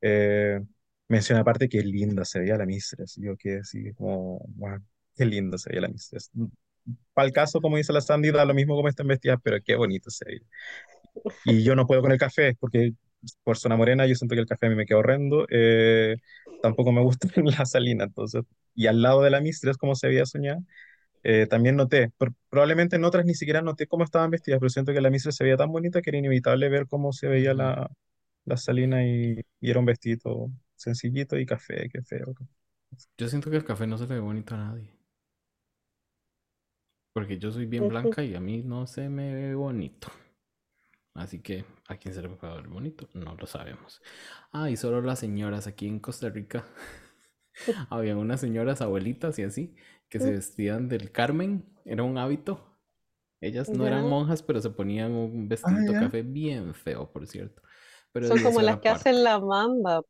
Eh, menciona aparte que linda se veía la Mistress. Yo quedé así como, wow, qué linda se veía la Mistress. Para el caso, como dice la Sandy, da lo mismo como están vestidas, pero qué bonito se veía. Y yo no puedo con el café, porque por zona morena yo siento que el café a mí me queda horrendo. Eh, tampoco me gusta la salina, entonces. Y al lado de la Mistress, como se veía soñada, eh, también noté, probablemente en otras ni siquiera noté cómo estaban vestidas, pero siento que la Mistress se veía tan bonita que era inevitable ver cómo se veía la, la salina y, y, era un vestido sencillito y café, qué feo. Yo siento que el café no se le ve bonito a nadie. Porque yo soy bien blanca y a mí no se me ve bonito. Así que a quién se le puede ver bonito, no lo sabemos. Ah, y solo las señoras aquí en Costa Rica. Había unas señoras abuelitas y así que se vestían del Carmen, era un hábito. Ellas no eran monjas, pero se ponían un vestido ah, café bien feo, por cierto. Pero Son como las que hacen la manda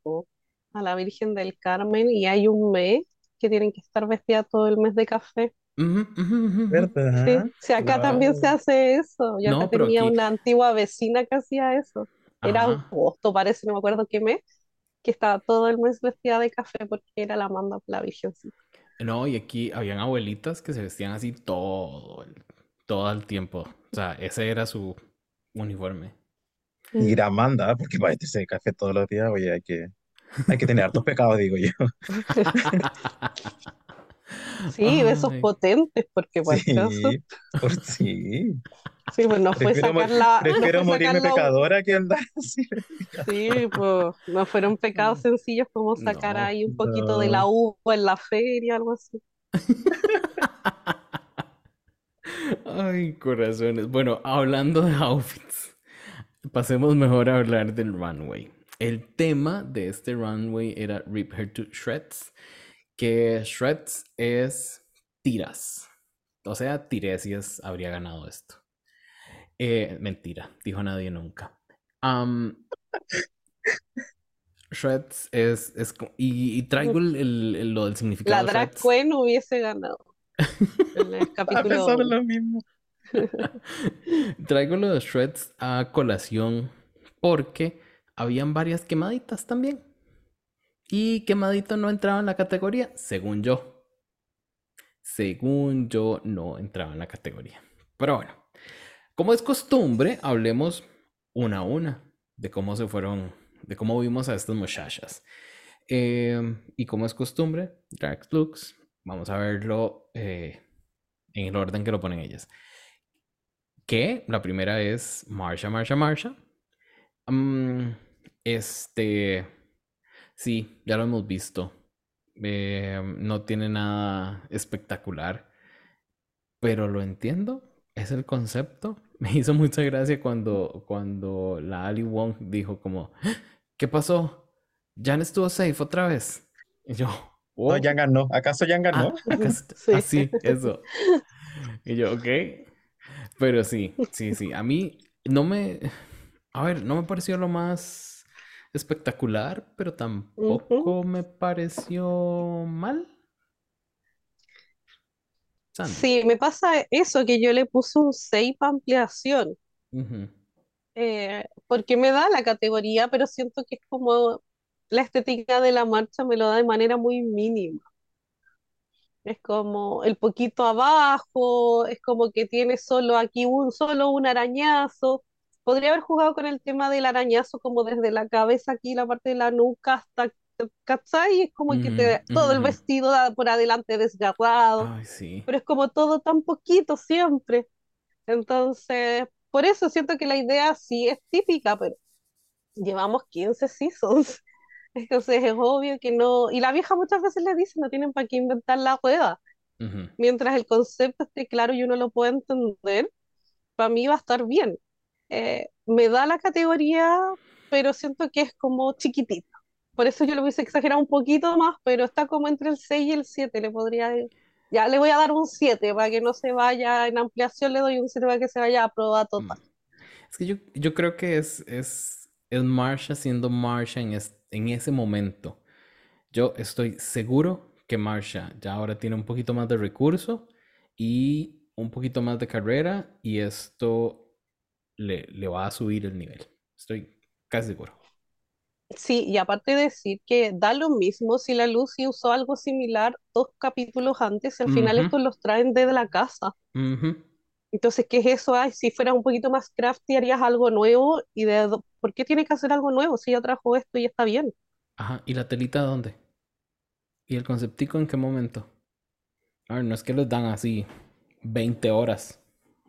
a la Virgen del Carmen y hay un mes que tienen que estar vestidas todo el mes de café. ¿Verdad? Sí, acá también se hace eso. Yo acá tenía una antigua vecina que hacía eso. Era agosto, parece, no me acuerdo qué mes, que estaba todo el mes vestida de café porque era la manda la virgencita. No, y aquí habían abuelitas que se vestían así todo el, todo el tiempo. O sea, ese era su uniforme. Y era manda, porque para vestirse de café todos los días, oye, hay que, hay que tener hartos pecados, digo yo. Sí, besos potentes, porque por sí, por sí. Sí, pues no fue sacar la. Prefiero no morirme pecadora que andar así. Sí, pues no fueron pecados sencillos como sacar ahí un poquito de la uva en la feria, algo así. Ay, corazones. Bueno, hablando de outfits, pasemos mejor a hablar del runway. El tema de este runway era Rip Her to Shreds que Shreds es tiras. O sea, Tiresias habría ganado esto. Eh, mentira, dijo nadie nunca. Shreds es, es y, traigo el, lo del significado. La drag queen hubiese ganado. En el capítulo. A lo mismo. traigo lo de Shreds a colación porque habían varias quemaditas también. Y quemadito no entraba en la categoría, según yo. Según yo, no entraba en la categoría. Pero bueno, como es costumbre, hablemos una a una. de cómo se fueron, de cómo vimos a estas muchachas. Em, y como es costumbre, Dark Looks, vamos a verlo eh, en el orden que lo ponen ellas. Que la primera es Marsha, Marsha, Marsha. Mm, este, sí, ya lo hemos visto. Em, no tiene nada espectacular, pero lo entiendo. Es el concepto. Me hizo mucha gracia cuando, cuando la Ali Wong dijo como, ¿qué pasó? Jan estuvo safe otra vez. Y yo, oh. No, Jan ganó. ¿Acaso Jan ganó? Ah, sí. sí, eso. Y yo, ok. Pero sí, sí, sí. A mí no me. A ver, no me pareció lo más espectacular, pero tampoco me pareció mal. Sí, me pasa eso, que yo le puse un 6 para ampliación. Eh, porque me da la categoría, pero siento que es como la estética de la marcha me lo da de manera muy mínima. Es como el poquito abajo, es como que tiene solo aquí un solo un arañazo. Podría haber jugado con el tema del arañazo como desde la cabeza aquí, la parte de la nuca hasta ¿cachai? Es como que te, todo el vestido por adelante desgarrado, pero es como todo tan poquito siempre. Entonces, por eso siento que la idea sí es típica, pero llevamos 15 seasons. Entonces es obvio que no. Y la vieja muchas veces le dice, no tienen para qué inventar la rueda. Mientras el concepto esté claro y uno lo puede entender, para mí va a estar bien. Eh, me da la categoría, pero siento que es como chiquitita. Por eso yo lo hubiese exagerado un poquito más, pero está como entre el 6 y el 7. Le podría. Ya le voy a dar un 7 para que no se vaya en ampliación, le doy un 7 para que se vaya a prueba total. Es que yo, yo creo que es, es, es Marsha siendo Marsha en, en ese momento. Yo estoy seguro que Marsha ya ahora tiene un poquito más de recurso y un poquito más de carrera y esto le, le va a subir el nivel. Estoy casi seguro. Sí, y aparte de decir que da lo mismo si la Lucy usó algo similar dos capítulos antes, al final estos los traen desde la casa. Entonces, ¿qué es eso? Ay, si fuera un poquito más crafty, harías algo nuevo. ¿Y de por qué tiene que hacer algo nuevo si ya trajo esto y está bien? Ajá, ¿y la telita dónde? ¿Y el conceptico en qué momento? A ver, no es que les dan así 20 horas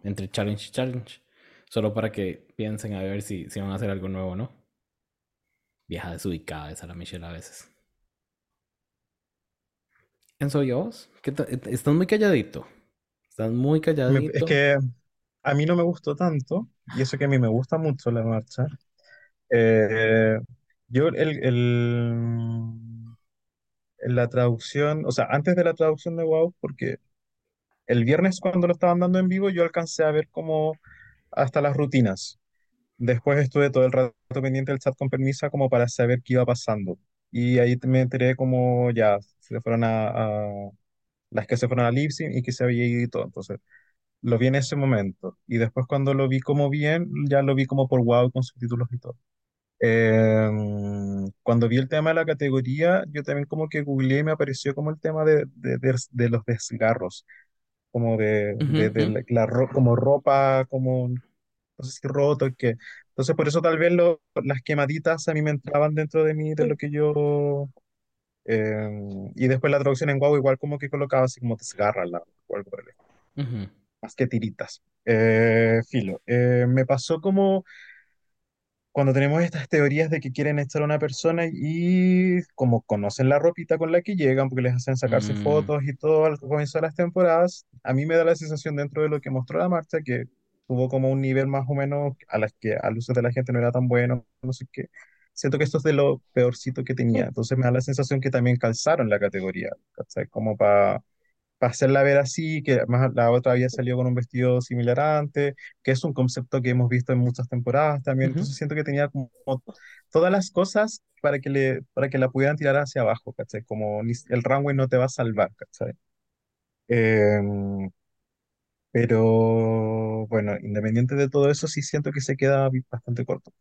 entre challenge y challenge, solo para que piensen a ver si, si van a hacer algo nuevo, ¿no? Vieja desubicada esa la Michelle a veces. ¿Quién soy yo? Estás muy calladito. Estás muy calladito. Es que a mí no me gustó tanto, y eso que a mí me gusta mucho la marcha. Eh, yo el, el, la traducción, o sea, antes de la traducción de WoW, porque el viernes cuando lo estaban dando en vivo, yo alcancé a ver como hasta las rutinas. Después estuve todo el rato pendiente del chat con permisa como para saber qué iba pasando. Y ahí me enteré como ya se fueron a, las que se fueron a Lipsyn y que se había ido y todo. Entonces, lo vi en ese momento. Y después cuando lo vi como bien, ya lo vi como por wow con subtítulos y todo. Em, cuando vi el tema de la categoría, yo también como que googleé y me apareció como el tema de, de, de, los desgarros, como de, de la, como ropa, como no sé si roto, que entonces por eso tal vez lo, las quemaditas a mí me entraban dentro de mí, de lo que yo... Eh, y después la traducción en guau igual como que colocaba así como desgarra la, o algo Más que tiritas. Eh, filo. Eh, me pasó como cuando tenemos estas teorías de que quieren echar a una persona y como conocen la ropita con la que llegan, porque les hacen sacarse mm. fotos y todo al comienzo de las temporadas, a mí me da la sensación dentro de lo que mostró la marcha que tuvo como un nivel más o menos a las que a luces de la gente no era tan bueno, no sé qué. Siento que esto es de lo peorcito que tenía, entonces me da la sensación que también calzaron la categoría, Como para hacerla ver así, que más la otra había salido con un vestido similar antes, que es un concepto que hemos visto en muchas temporadas también, entonces siento que tenía como todas las cosas para que, le, para que la pudieran tirar hacia abajo, ¿cachai? Como el runway no te va a salvar, ¿cachai? Em, pero bueno, independiente de todo eso, sí siento que se queda bastante corto.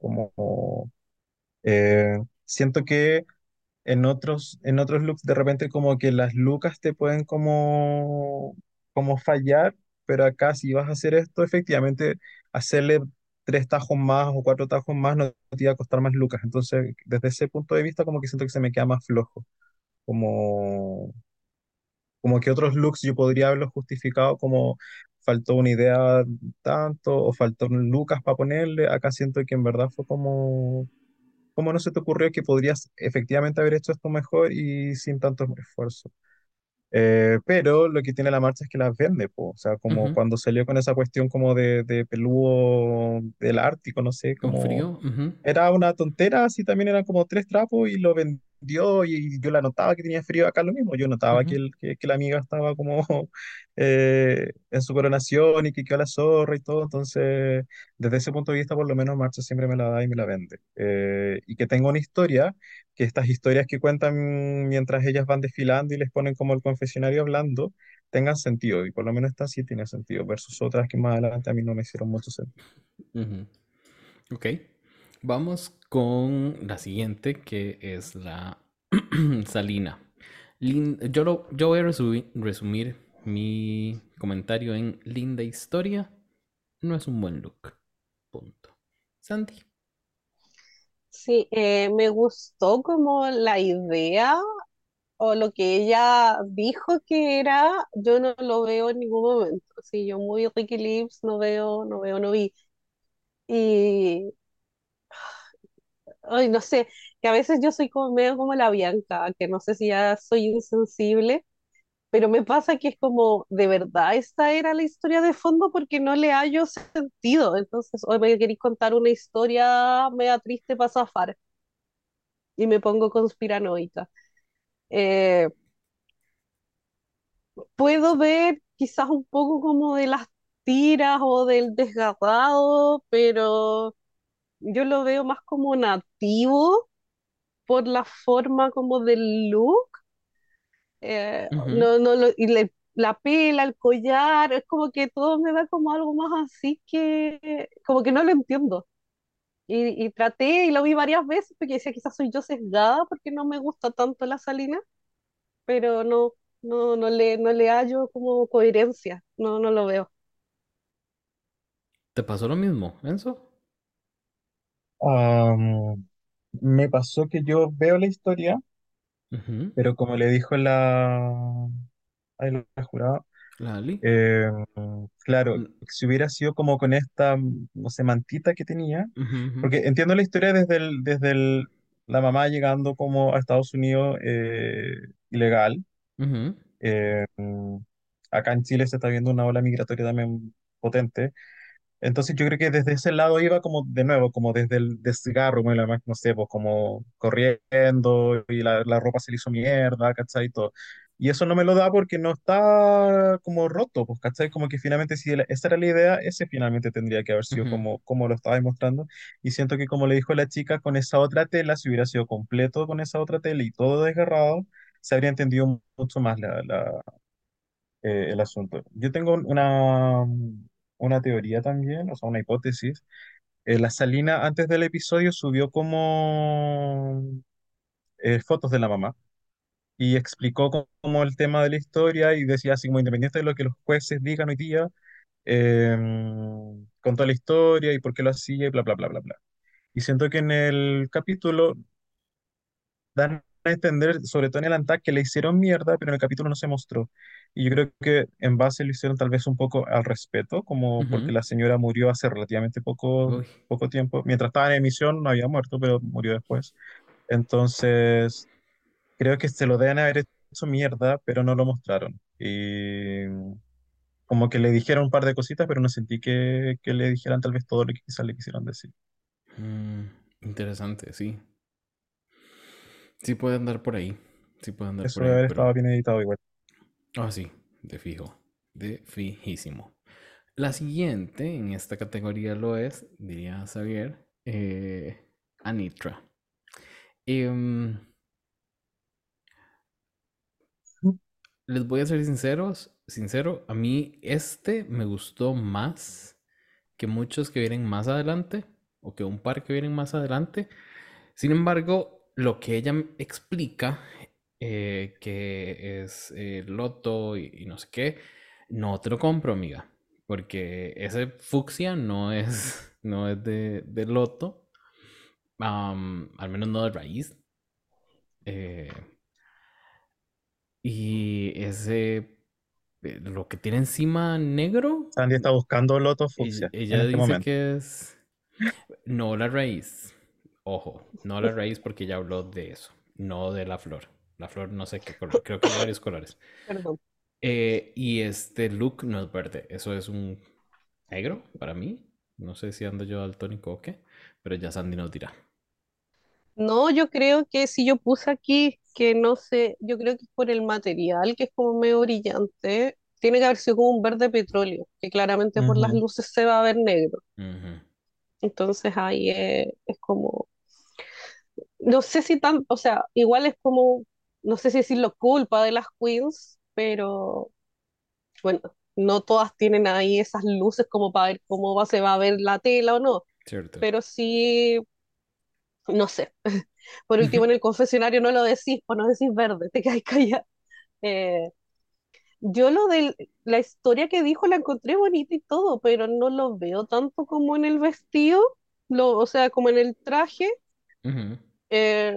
como, eh, siento que en otros, en otros looks de repente como que las lucas te pueden como, como fallar, pero acá si vas a hacer esto, efectivamente, hacerle tres tajos más o cuatro tajos más no te iba a costar más lucas. Entonces, desde ese punto de vista, como que siento que se me queda más flojo. Como, como que otros looks yo podría haberlos justificado como faltó una idea tanto o faltó lucas para ponerle. Acá siento que en verdad fue como, como no se te ocurrió que podrías efectivamente haber hecho esto mejor y sin tanto esfuerzo. Eh, pero lo que tiene la marcha es que las vende, po. O sea, como Ujú. cuando salió con esa cuestión como de, de peludo del Ártico, no sé, Con como frío. ujú, era una tontera, así también eran como tres trapos y lo vendió y yo la notaba que tenía frío acá lo mismo, yo notaba que, ujú, el, que, que la amiga estaba como eh, en su coronación y que quedó la zorra y todo, entonces desde ese punto de vista por lo menos Marcha siempre me la da y me la vende. Eh, y que tenga una historia, que estas historias que cuentan mientras ellas van desfilando y les ponen como el confesionario hablando, tengan sentido y por lo menos esta sí tiene sentido versus otras que más adelante a mí no me hicieron mucho sentido. ujú. Ok. Vamos con la siguiente, que es la Salina. Lin- yo, lo- yo voy a resumir, resumir mi comentario en linda historia. No es un buen look. Punto. Sandy. Sí, eh, me gustó como la idea o lo que ella dijo que era, yo no lo veo en ningún momento. Sí, yo muy Ricky Lips no veo, no veo, no vi. Y, ay, no sé, que a veces yo soy como medio como la Bianca, que no sé si ya soy insensible, pero me pasa que es como, de verdad, esta era la historia de fondo porque no le hallo sentido. Entonces, hoy me queréis contar una historia media triste para zafar y me pongo conspiranoica. Eh, puedo ver quizás un poco como de las tiras o del desgarrado, pero yo lo veo más como nativo por la forma como del look. eh, Ujú, no, no lo- y le- la pela, el collar, es como que todo me da como algo más así que como que no lo entiendo. Y, y traté y lo vi varias veces porque decía quizás soy yo sesgada porque no me gusta tanto la Salina, pero no, no, no le, no le hallo como coherencia, no, no lo veo. ¿Te pasó lo mismo, Enzo? Am, me pasó que yo veo la historia, Ujú, pero como le dijo la, ay, la jurada, La Ali. eh, claro, si hubiera sido como con esta, no sé, mantita que tenía, ujú, ujú, porque entiendo la historia desde el, desde el- la mamá llegando como a Estados Unidos eh, ilegal. ujú, eh, acá en Chile se está viendo una ola migratoria también potente. Entonces yo creo que desde ese lado iba como de nuevo, como desde el desgarro, bueno, la- no sé, pues como corriendo y la, la ropa se le hizo mierda, ¿cachai? Y todo. Y eso no me lo da porque no está como roto, pues, ¿cachai? Como que finalmente si esa era la idea, ese finalmente tendría que haber sido ujú, como, como lo estaba mostrando. Y siento que como le dijo la chica, con esa otra tela, si hubiera sido completo con esa otra tela y todo desgarrado, se habría entendido mucho más la, la- eh, el asunto. Yo tengo una, una teoría también, o sea, una hipótesis. Eh, la Salina antes del episodio subió como eh, fotos de la mamá y explicó como el tema de la historia y decía así como independiente de lo que los jueces digan hoy día, eh, contó la historia y por qué lo hacía y bla, bla, bla, bla, bla. Y siento que en el capítulo dan a entender, sobre todo en el Antac, que le hicieron mierda, pero en el capítulo no se mostró. Y yo creo que en base lo hicieron tal vez un poco al respeto, como porque la señora murió hace relativamente poco, Uy. poco tiempo. Mientras estaba en emisión no había muerto, pero murió después. Entonces, creo que se lo deben haber hecho mierda, pero no lo mostraron. Y como que le dijeron un par de cositas, pero no sentí que, que le dijeran tal vez todo lo que quizás le quisieron decir. Mm, interesante, sí. Sí puede andar por ahí. Sí puede andar Eso por debe ahí, haber pero... estado bien editado igual. Ah, sí, de fijo. De fijísimo. La siguiente en esta categoría lo es, diría Xavier, eh, Anitra. Em, les voy a ser sinceros, sincero, a mí este me gustó más que muchos que vienen más adelante, o que un par que vienen más adelante. Sin embargo, lo que ella explica, eh, que es eh, loto y, y no sé qué, no te lo compro, amiga. Porque ese fucsia no es, no es de, de loto. al menos no de raíz. Eh, y ese lo que tiene encima negro. Sandy está buscando loto fucsia. Ella, este dice que es. No la raíz. Ojo, no la raíz porque ella habló de eso, no de la flor. La flor no sé qué color, creo que hay varios colores. Perdón. Eh, y este look no es verde, eso es un negro para mí. No sé si ando yo al tónico o qué, pero ya Sandy nos dirá. No, yo creo que si yo puse aquí que no sé, yo creo que es por el material, que es como medio brillante, tiene que haber sido como un verde petróleo, que claramente por las luces se va a ver negro. Entonces ahí es, es, como, no sé si tan, o sea, igual es como, no sé si decirlo culpa de las queens, pero bueno, no todas tienen ahí esas luces como para ver cómo va, se va a ver la tela o no. Pero sí, no sé. Por último, en el confesionario no lo decís, pues no decís verde, te quedas callado. Eh, yo lo de la historia que dijo la encontré bonita y todo, pero no lo veo tanto como en el vestido, lo, o sea, como en el traje. Eh,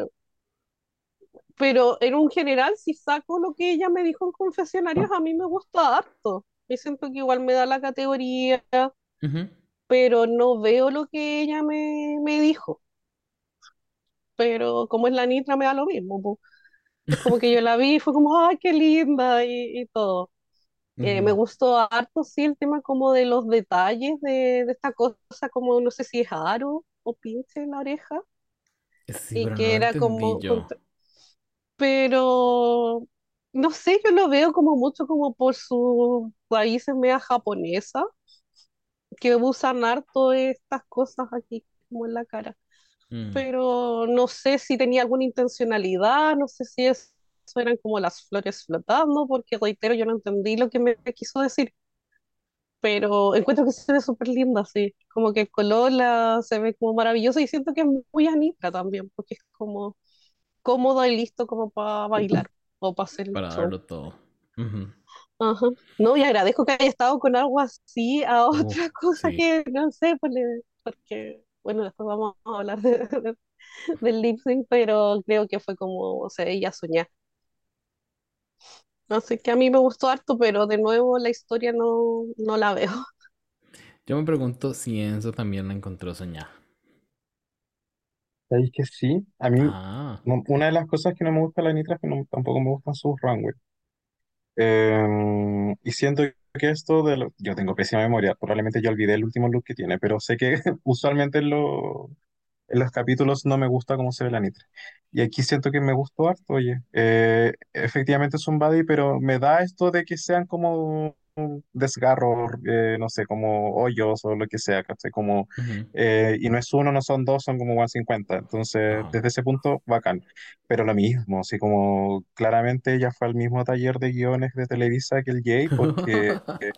pero en un general, si saco lo que ella me dijo en confesionarios, a mí me gusta harto. Me siento que igual me da la categoría, pero no veo lo que ella me, me dijo. Pero como es la Nitra, me da lo mismo. Como que yo la vi y fue como, ay, qué linda y, y todo. Eh, me gustó harto, sí, el tema como de los detalles de, de esta cosa, como no sé si es aro o pinche en la oreja. Sí, y que era como... Pero, no sé, yo lo veo como mucho como por sus raíces media japonesa, que usan harto estas cosas aquí como en la cara. Mm. Pero no sé si tenía alguna intencionalidad, no sé si eso eran como las flores flotando, porque reitero, yo no entendí lo que me quiso decir. Pero encuentro que se ve súper linda, sí. Como que el color la, se ve como maravilloso y siento que es muy Anita también, porque es como cómodo y listo como para bailar o para hacer Para darlo todo. Ajá. No, y agradezco que haya estado con algo así a otra cosa que no sé, porque bueno, después vamos a hablar de, del lip sync, pero creo que fue como, o sea, ella soñar. Así que a mí me gustó harto, pero de nuevo la historia no, no la veo. Yo me pregunto si Enzo también la encontró soñada. ¿Sabéis que sí? A mí, ah. una de las cosas que no me gusta de la Nitra es que no, tampoco me gustan sus runway. Em, y siento que esto de lo, yo tengo pésima memoria, probablemente yo olvidé el último look que tiene, pero sé que usualmente en, en los capítulos no me gusta cómo se ve la Nitra. Y aquí siento que me gustó harto, oye. Eh, efectivamente es un body, pero me da esto de que sean como desgarro, eh, no sé, como hoyos o lo que sea, ¿cachai? Como, eh, y no es uno, no son dos, son como 150. Entonces, desde ese punto, bacán. Pero lo mismo, así como claramente ella fue al mismo taller de guiones de Televisa que el Jay, porque eh,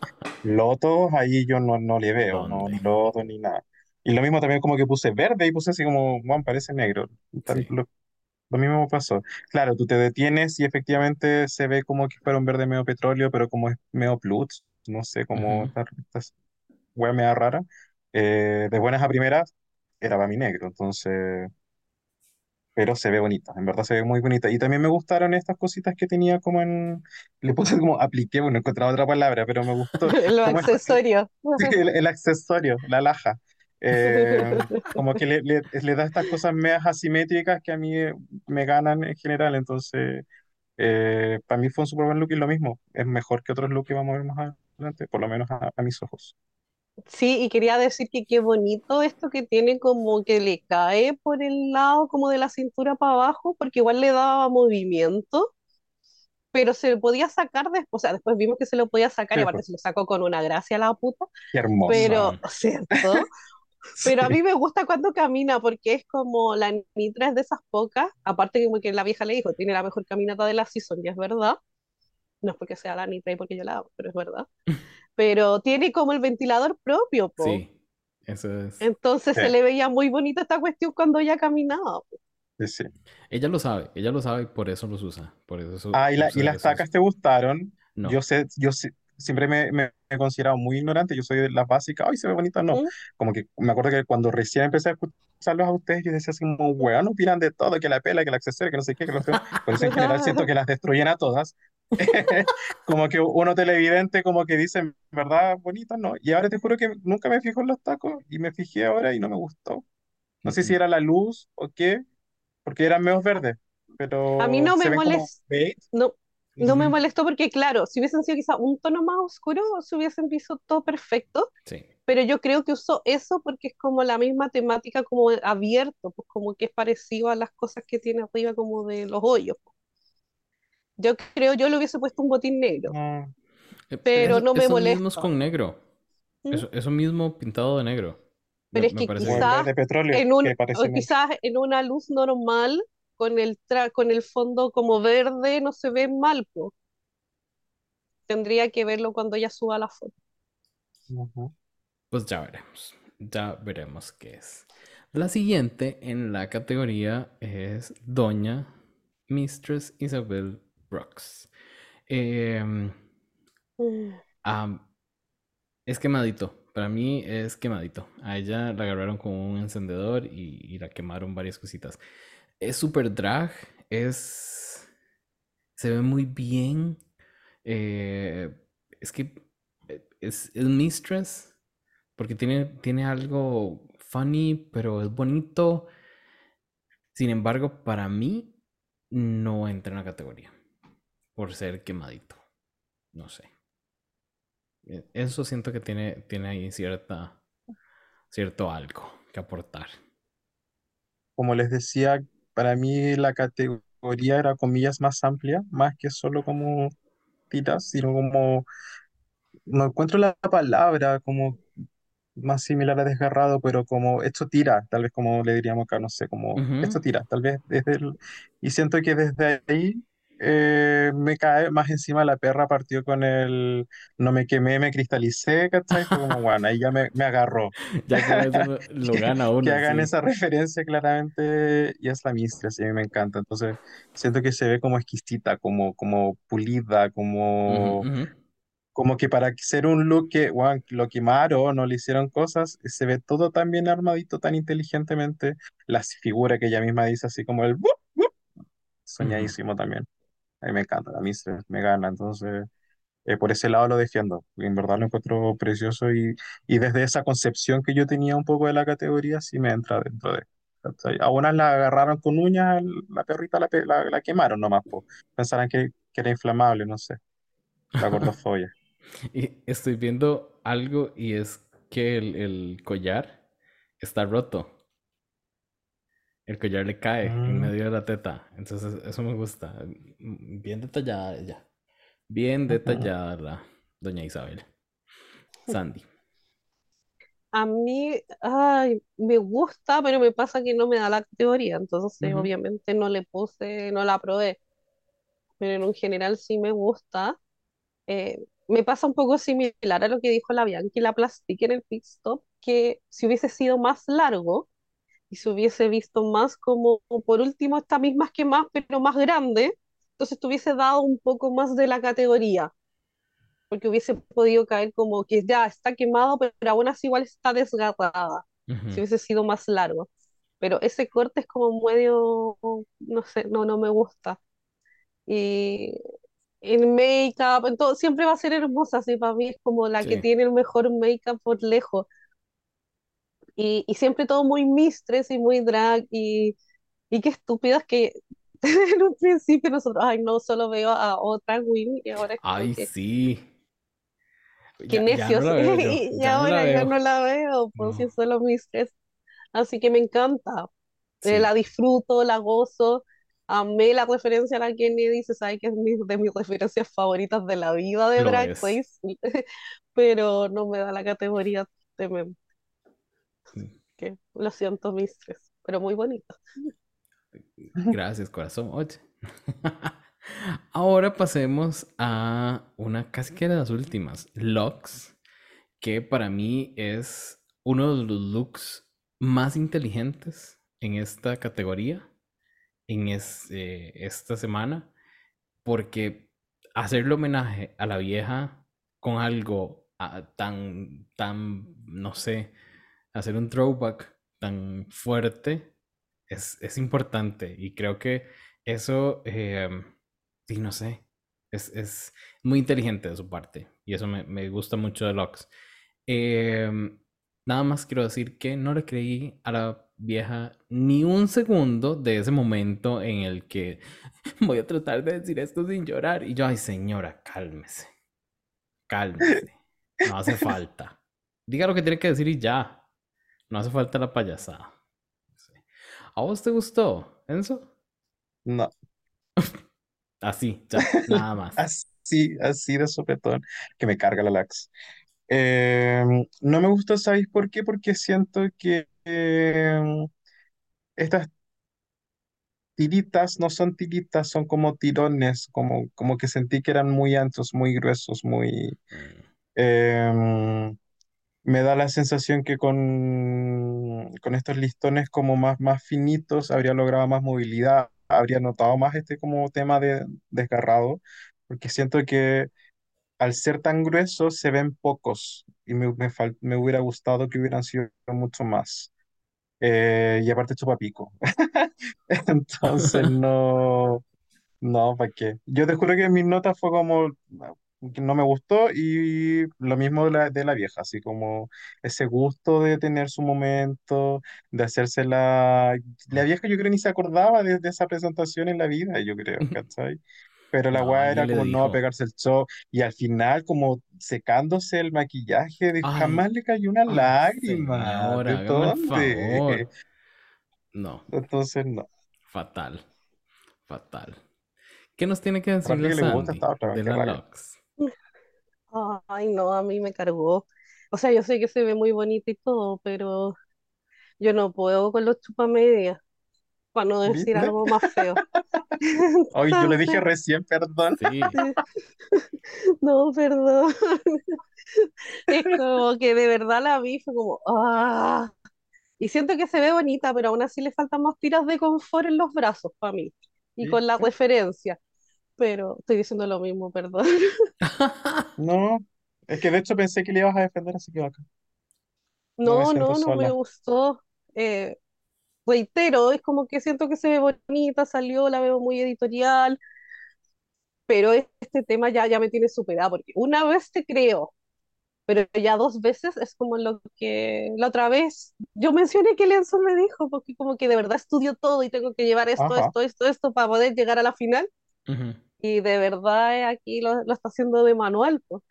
Loto ahí yo no, no le veo, no, ni Loto ni nada. Y lo mismo también como que puse verde y puse así como, Juan, parece negro. Lo mismo pasó. Claro, tú te detienes y efectivamente se ve como que fuera un verde medio petróleo, pero como es medio plus, no sé, como esta, esta media rara. Eh, de buenas a primeras, era para mí negro, entonces. Pero se ve bonita, en verdad se ve muy bonita. Y también me gustaron estas cositas que tenía como en. Le puse como apliqué, bueno, encontraba otra palabra, pero me gustó. Los accesorios. El, el accesorio, la laja. Eh, como que le, le, da estas cosas medias asimétricas que a mí me ganan en general. Entonces, eh, para mí fue un super buen look y lo mismo. Es mejor que otros looks que vamos a ver más adelante, por lo menos a, mis ojos. Sí, y quería decir que qué bonito esto que tiene como que le cae por el lado como de la cintura para abajo, porque igual le daba movimiento, pero se lo podía sacar después, o sea, después vimos que se lo podía sacar y aparte pues. se lo sacó con una gracia a la puta. Qué hermoso. Pero, ¿cierto? Pero a mí me gusta cuando camina porque es como la Nitra es de esas pocas, aparte como que la vieja le dijo, tiene la mejor caminata de la season, y es verdad. No es porque sea la Nitra y porque yo la amo, pero es verdad. Pero tiene como el ventilador propio, po. Sí, eso es. Entonces se le veía muy bonita esta cuestión cuando ella caminaba. Sí, sí. Ella lo sabe, ella lo sabe y por eso los usa. Por eso ah, y, y las tacas te gustaron. Yo sé, yo siempre me, me he considerado muy ignorante, yo soy de las básicas, ay, se ve bonita, no. ¿Mm? Como que me acuerdo que cuando recién empecé a escucharlos a ustedes, yo decía así como, weón, opinan de todo, que la pela, que el accesorio, que no sé qué, que lo feo. Por eso en general siento que las destruyen a todas. como que uno televidente como que dice, ¿verdad? Bonita, no. Y ahora te juro que nunca me fijo en los tacos y me fijé ahora y no me gustó. No sé si era la luz o qué, porque eran medio verdes, pero A mí no me molesta, no, no me molestó porque, claro, si hubiesen sido quizá un tono más oscuro, se hubiesen visto todo perfecto, Sí. pero yo creo que usó eso porque es como la misma temática como abierto, pues como que es parecido a las cosas que tiene arriba como de los hoyos. Yo creo, yo le hubiese puesto un botín negro, No, Eh, pero eso- no me esos mismos molesta. con negro. ¿Mm? Eso, eso mismo pintado de negro. Me, Pero es me que el bien. quizás en un, que quizás en una luz normal, con el tra- con el fondo como verde, no se ve mal, po. Tendría que verlo cuando ella suba la foto. Pues ya veremos. Ya veremos qué es. La siguiente en la categoría es Doña Mistress Isabel Brooks. Em, Mm. es quemadito. Para mí es quemadito. A ella la agarraron con un encendedor y, y la quemaron varias cositas. Es súper drag. Es. Se ve muy bien. Eh, es que eh, es, es Mistress. Porque tiene, tiene algo funny, pero es bonito. Sin embargo, para mí no entra en la categoría. Por ser quemadito. No sé. E- Eso siento que tiene, tiene ahí cierta, cierto algo que aportar. Como les decía, para mí la categoría era comillas más amplia, más que solo como tiras, sino como, no encuentro la palabra, como más similar a desgarrado, pero como esto tira, tal vez como le diríamos acá, no sé, como esto Ujú. tira, tal vez desde el... Y siento que desde ahí eh, me cae más encima la perra, partió con el no me quemé, me cristalicé, ¿cachai? Fue como, bueno, ahí ya me, me agarró. Ya con eso lo, Que, gana que uno, hagan sí. esa referencia claramente y es la mistress, y a mí me encanta. Entonces, siento que se ve como exquisita, como, como pulida, como ujú. como que para ser un look que weón, lo quemaron, no le hicieron cosas, se ve todo tan bien armadito, tan inteligentemente. Las figuras que ella misma dice, así como el soñadísimo también. A mí me encanta, a mí me gana, entonces eh, por ese lado lo defiendo. En verdad lo encuentro precioso y, y desde esa concepción que yo tenía un poco de la categoría, sí me entra dentro de. A unas la agarraron con uñas, la perrita la, la, quemaron nomás, po. Que, que era inflamable, no sé, la gordofobia. Y estoy viendo algo y es que el, el collar está roto. El collar le cae en Mm. medio de la teta. Entonces, eso me gusta. Mm, Bien detallada ella. Bien detallada la doña Isabel. Sandy. A mí, ay, me gusta, pero me pasa que no me da la categoría, entonces Ujú. obviamente no le puse, no la probé, pero en general sí me gusta. Eh, me pasa un poco similar a lo que dijo la Bianchi, la Plastic en el pit stop, que si hubiese sido más largo y se hubiese visto más como, por último, esta misma que más, pero más grande, entonces te hubiese dado un poco más de la categoría, porque hubiese podido caer como que ya está quemado, pero aún así igual está desgarrada, si Ujú. hubiese sido más largo. Pero ese corte es como medio, no sé, no, no me gusta. Y en make-up, siempre va a ser hermosa, así para mí es como la que Sí. tiene el mejor make-up por lejos. Y, y siempre todo muy mistress y muy drag, y, y qué estúpidas que en un principio nosotros, ay no, solo veo a otra Win y ahora es Ay, que, sí. qué Ya, ya no necios, y Ya no ahora ya veo. no la veo, pues si No. es solo mistress. Así que me encanta, Eh, la disfruto, la gozo. Amé la referencia a la Kennedy, se sabe que es mi- de mis referencias favoritas de la vida de Lo Drag. Race, pero no me da la categoría de meme, que lo siento, mistress, pero muy bonito. Gracias, corazón. Oye. Ahora pasemos a una casi que de las últimas. Lux, que para mí es uno de los looks más inteligentes en esta categoría, en es- eh, esta semana, porque hacerle homenaje a la vieja con algo tan, tan, no sé, hacer un throwback tan fuerte es, es importante y creo que eso, eh, sí, no sé, es, es, muy inteligente de su parte y eso me, me gusta mucho de Lux. Eh, nada más quiero decir que no le creí a la vieja ni un segundo de ese momento en el que voy a tratar de decir esto sin llorar y yo, ay señora, cálmese, cálmese, no hace falta. Diga lo que tiene que decir y ya, no hace falta la payasada. ¿A vos te gustó, Enzo? No. Así, ya, nada más. así, así de sopetón, que me carga la lax. Em, no me gustó, ¿sabéis por qué? Porque siento que em, estas tiritas no son tiritas, son como tirones, como, como que sentí que eran muy anchos, muy gruesos, muy... Mm. Me da la sensación que con, con estos listones como más, más finitos habría logrado más movilidad, habría notado más este como tema de desgarrado, porque siento que al ser tan gruesos se ven pocos y me, me, me hubiera gustado que hubieran sido mucho más. Eh, y aparte chupapico. Entonces no, no, ¿para qué? Yo te juro que mi nota fue como que no me gustó y lo mismo de la, de la vieja, así como ese gusto de tener su momento, de hacerse la... La vieja yo creo ni se acordaba de, de esa presentación en la vida, yo creo, ¿cachai? Pero la No, weá era como no pegarse el show y al final como secándose el maquillaje, de, ay, jamás le cayó una ay, lágrima. ¿De señora, dónde? No, Entonces no. fatal, fatal. ¿Qué nos tiene que decir la le gusta esta otra, de la. Lux? Ay, no, a mí me cargó. O sea, yo sé que se ve muy bonita y todo, pero yo no puedo con los chupamedias, para no decir ¿Viste? algo más feo. Hoy yo le dije Entonces, recién, perdón. Sí, no, perdón. Es como que de verdad la vi, fue como, ah. Y siento que se ve bonita, pero aún así le faltan más tiras de confort en los brazos para mí. Y con la ¿Viste? referencia. Pero estoy diciendo lo mismo, perdón. No, es que de hecho pensé que le ibas a defender, así que acá. No No, no, no me gustó. Eh, reitero, es como que siento que se ve bonita, salió, la veo muy editorial, pero este tema ya, ya me tiene superada, porque una vez te creo, pero ya dos veces es como lo que la otra vez yo mencioné que Lenzo me dijo, porque como que de verdad estudio todo y tengo que llevar esto, Ajá. esto, esto, esto para poder llegar a la final, ujú, y de verdad eh, aquí lo, lo está haciendo de manual, pues.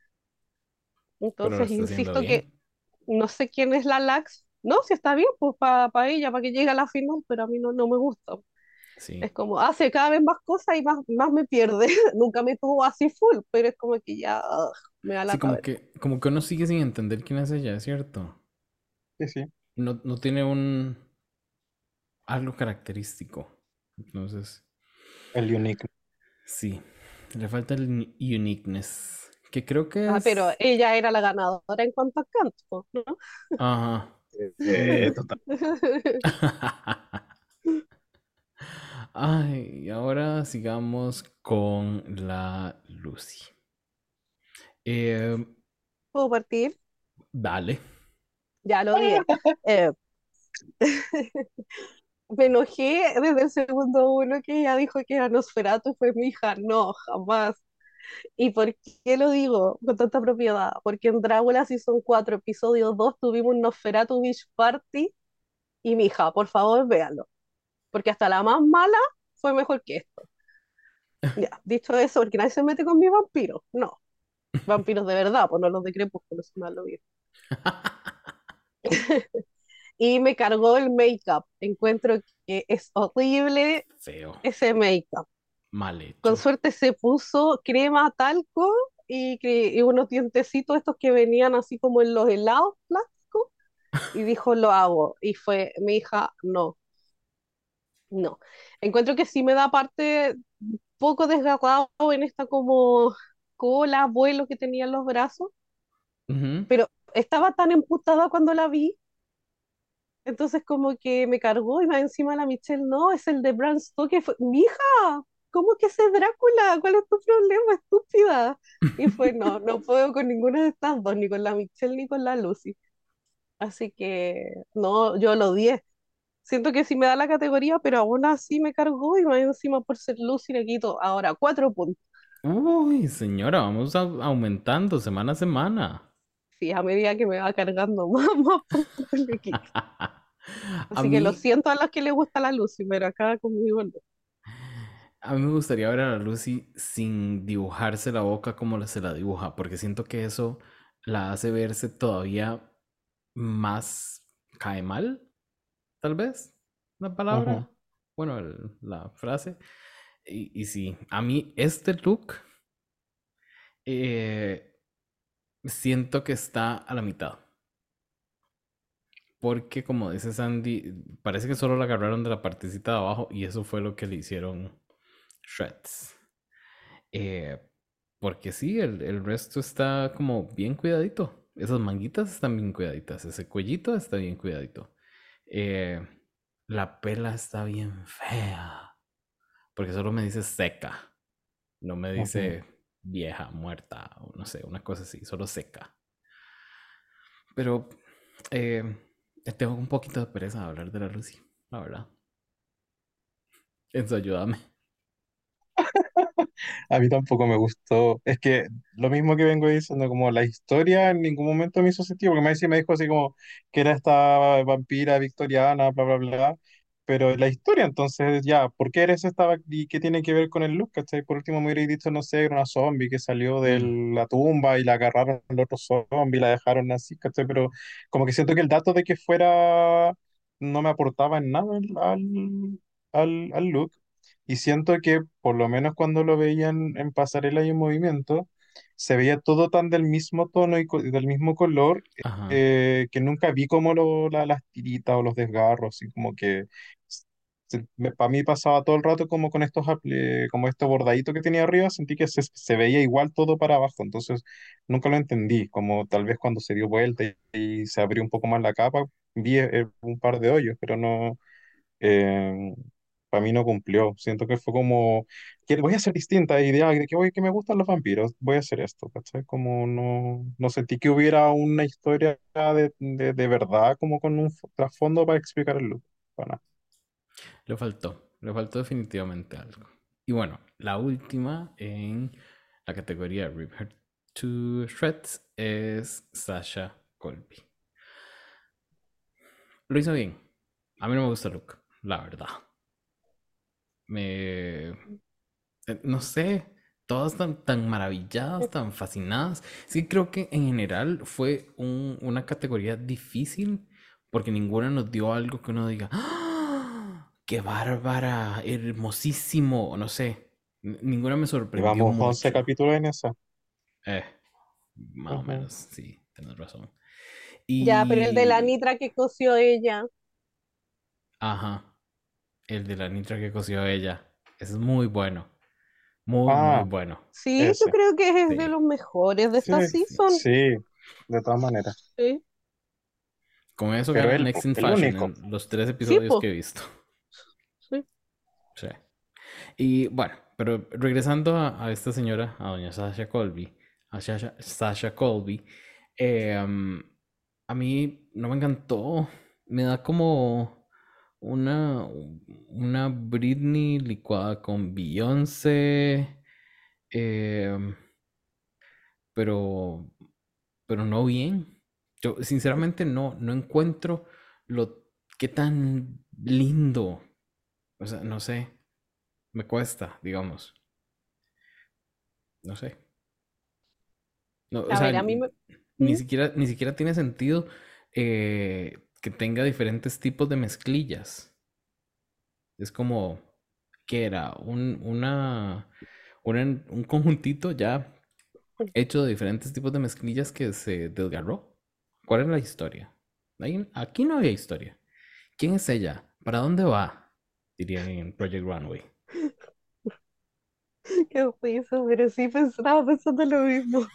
Entonces, insisto que no sé quién es la Lax. No, si está bien, pues para ella, para que llegue a la final, pero a mí no, no me gusta. Es Sí, como hace cada vez más cosas y más, más me pierde. Nunca me tuvo así full, pero es como que ya ugh, me da sí, la como cabeza. que, como que uno sigue sin entender quién es ella, es cierto. Sí, sí. No, no tiene un algo característico. Entonces, El unique. Sí, le falta el uni- uniqueness, que creo que Ah, pero es, ella era la ganadora en cuanto a canto, ¿no? ajá. Eh, total. Ay, y ahora sigamos con la Lucy. Eh, ¿Puedo partir? dale. Ya lo dije. Eh, me enojé desde el segundo uno que ella dijo que era Nosferatu y fue mi hija. No, jamás. ¿Y por qué lo digo con tanta propiedad? Porque en Drácula Season 4, episodio 2, tuvimos un Nosferatu Beach Party y mi hija, por favor, véanlo. Porque hasta la más mala fue mejor que esto. Ya, dicho eso, porque nadie se mete con mis vampiros. No, vampiros de verdad, pues no los de Crepúsculo, si mal lo. Y me cargó el make-up. Encuentro que es horrible Feo, ese make-up. mal Con hecho. suerte se puso crema talco y, y unos dientecitos estos que venían así como en los helados plásticos y dijo lo hago y fue mi hija no, no. Encuentro que sí me da parte poco desgarrado en esta como cola, vuelo que tenía en los brazos, Ujú. pero estaba tan emputada cuando la vi, entonces como que me cargó y más encima la Michelle no, es el de Bram Stoker, fue mi hija, ¿cómo que ese Drácula? ¿Cuál es tu problema, estúpida? Y fue, no, no puedo con ninguna de estas dos, ni con la Michelle ni con la Lucy. Así que, no, yo lo odié. Siento que sí me da la categoría, pero aún así me cargó y más encima por ser Lucy le quito ahora cuatro puntos. Uy, señora, vamos aumentando semana a semana. Sí, a medida que me va cargando más, más puntos le quito. Así que lo siento a los que les gusta la Lucy, pero acá conmigo no. A mí me gustaría ver a la Lucy sin dibujarse la boca como se la dibuja, porque siento que eso la hace verse todavía más cae mal, tal vez, la palabra, bueno, la frase. Y, y, sí, a mí este look eh, siento que está a la mitad. Porque como dice Sandy, parece que solo la agarraron de la partecita de abajo y eso fue lo que le hicieron shreds. Eh, porque sí, el, resto está como bien cuidadito. Esas manguitas están bien cuidaditas. Ese cuellito está bien cuidadito. Eh, la pela está bien fea. Porque solo me dice seca. No me dice vieja, muerta, o no sé, una cosa así, solo seca. Pero eh, tengo un poquito de pereza de hablar de la Lucy, la verdad. Eso, ayúdame. A mí tampoco me gustó. Es que lo mismo que vengo diciendo, como la historia en ningún momento me hizo sentido, porque me, me dijo así como que era esta vampira victoriana, bla, bla, bla. Pero la historia, entonces, ya, ¿por qué eres esta y qué tiene que ver con el look? ¿cachai? Por último, me hubiera dicho, no sé, era una zombie que salió de Mm, la tumba y la agarraron al otro zombie, la dejaron así, ¿cachai? Pero como que siento que el dato de que fuera no me aportaba en nada al, al, al look. Y siento que, por lo menos cuando lo veían en pasarela y en movimiento, se veía todo tan del mismo tono y del mismo color eh, que nunca vi como lo- la- las tiritas o los desgarros, y como que para mí pasaba todo el rato como con estos, apl- como este bordadito que tenía arriba, sentí que se, se veía igual todo para abajo, entonces nunca lo entendí, como tal vez cuando se dio vuelta y, y se abrió un poco más la capa, vi eh, un par de hoyos, pero no, eh, para mí no cumplió. Siento que fue como, que voy a ser distinta, idea de que, oye, que me gustan los vampiros, voy a hacer esto, ¿cachai? Como no, no sentí que hubiera una historia de, de, de verdad, como con un trasfondo para explicar el look. Para nada. Le faltó, le faltó definitivamente algo. Y bueno, la última en la categoría Rip Her to Shreds es Sasha Colby. Lo hizo bien. A mí no me gusta look, la verdad. Me... eh, No sé, todas tan, tan maravilladas, tan fascinadas. Sí, creo que en general fue un- una categoría difícil porque ninguna nos dio algo que uno diga, ¡Ah! ¡Qué bárbara! Hermosísimo, no sé. Ninguna me sorprendió Llevamos 11 mucho. capítulos en esa. Eh, más o menos, sí, tienes razón. Ya, pero el de la Nitra que cosió ella. ajá, el de la nitra que cosió ella. Es muy bueno. Muy, muy Ah, bueno. Sí, yo creo que es de los mejores de Sí, esta sí. season. sí, de todas maneras. Sí, Con eso Pero gana él, Next in el Fashion único. en los tres episodios que he visto. Y bueno, pero regresando a, esta señora, a doña Sasha Colby, a Sasha, Sasha Colby, um, a mí no me encantó. Me da como una, una Britney licuada con Beyoncé, eh, pero, pero no bien. Yo sinceramente no, no encuentro lo qué tan lindo. O sea, no sé. Me cuesta, digamos. No sé. No, o A sea, ver, a mí me... ni ¿Mm? siquiera, ni siquiera tiene sentido eh, que tenga diferentes tipos de mezclillas. Es como, ¿qué era? Un, una, un, un conjuntito ya hecho de diferentes tipos de mezclillas que se desgarró. ¿Cuál es la historia? Ahí- Aquí no había historia. ¿Quién es ella? ¿Para dónde va? Dirían en Project Runway. Qué risa, pero sí pensaba pensando lo mismo.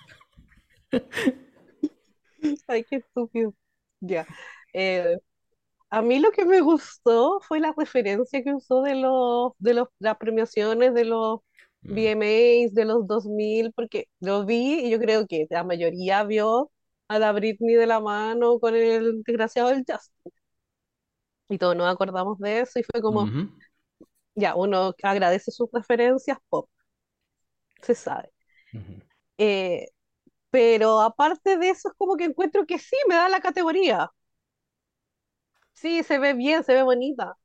Ay, qué estúpido. Ya. Eh, a mí lo que me gustó fue la referencia que usó de los de los, las premiaciones de los Mm, VMAs de los 2000, porque lo vi y yo creo que la mayoría vio a la Britney de la mano con el desgraciado del Justin. Y todos nos acordamos de eso y fue como, ya, uno agradece sus referencias pop, se sabe. Eh, pero aparte de eso, es como que encuentro que sí, me da la categoría. Sí, se ve bien, se ve bonita.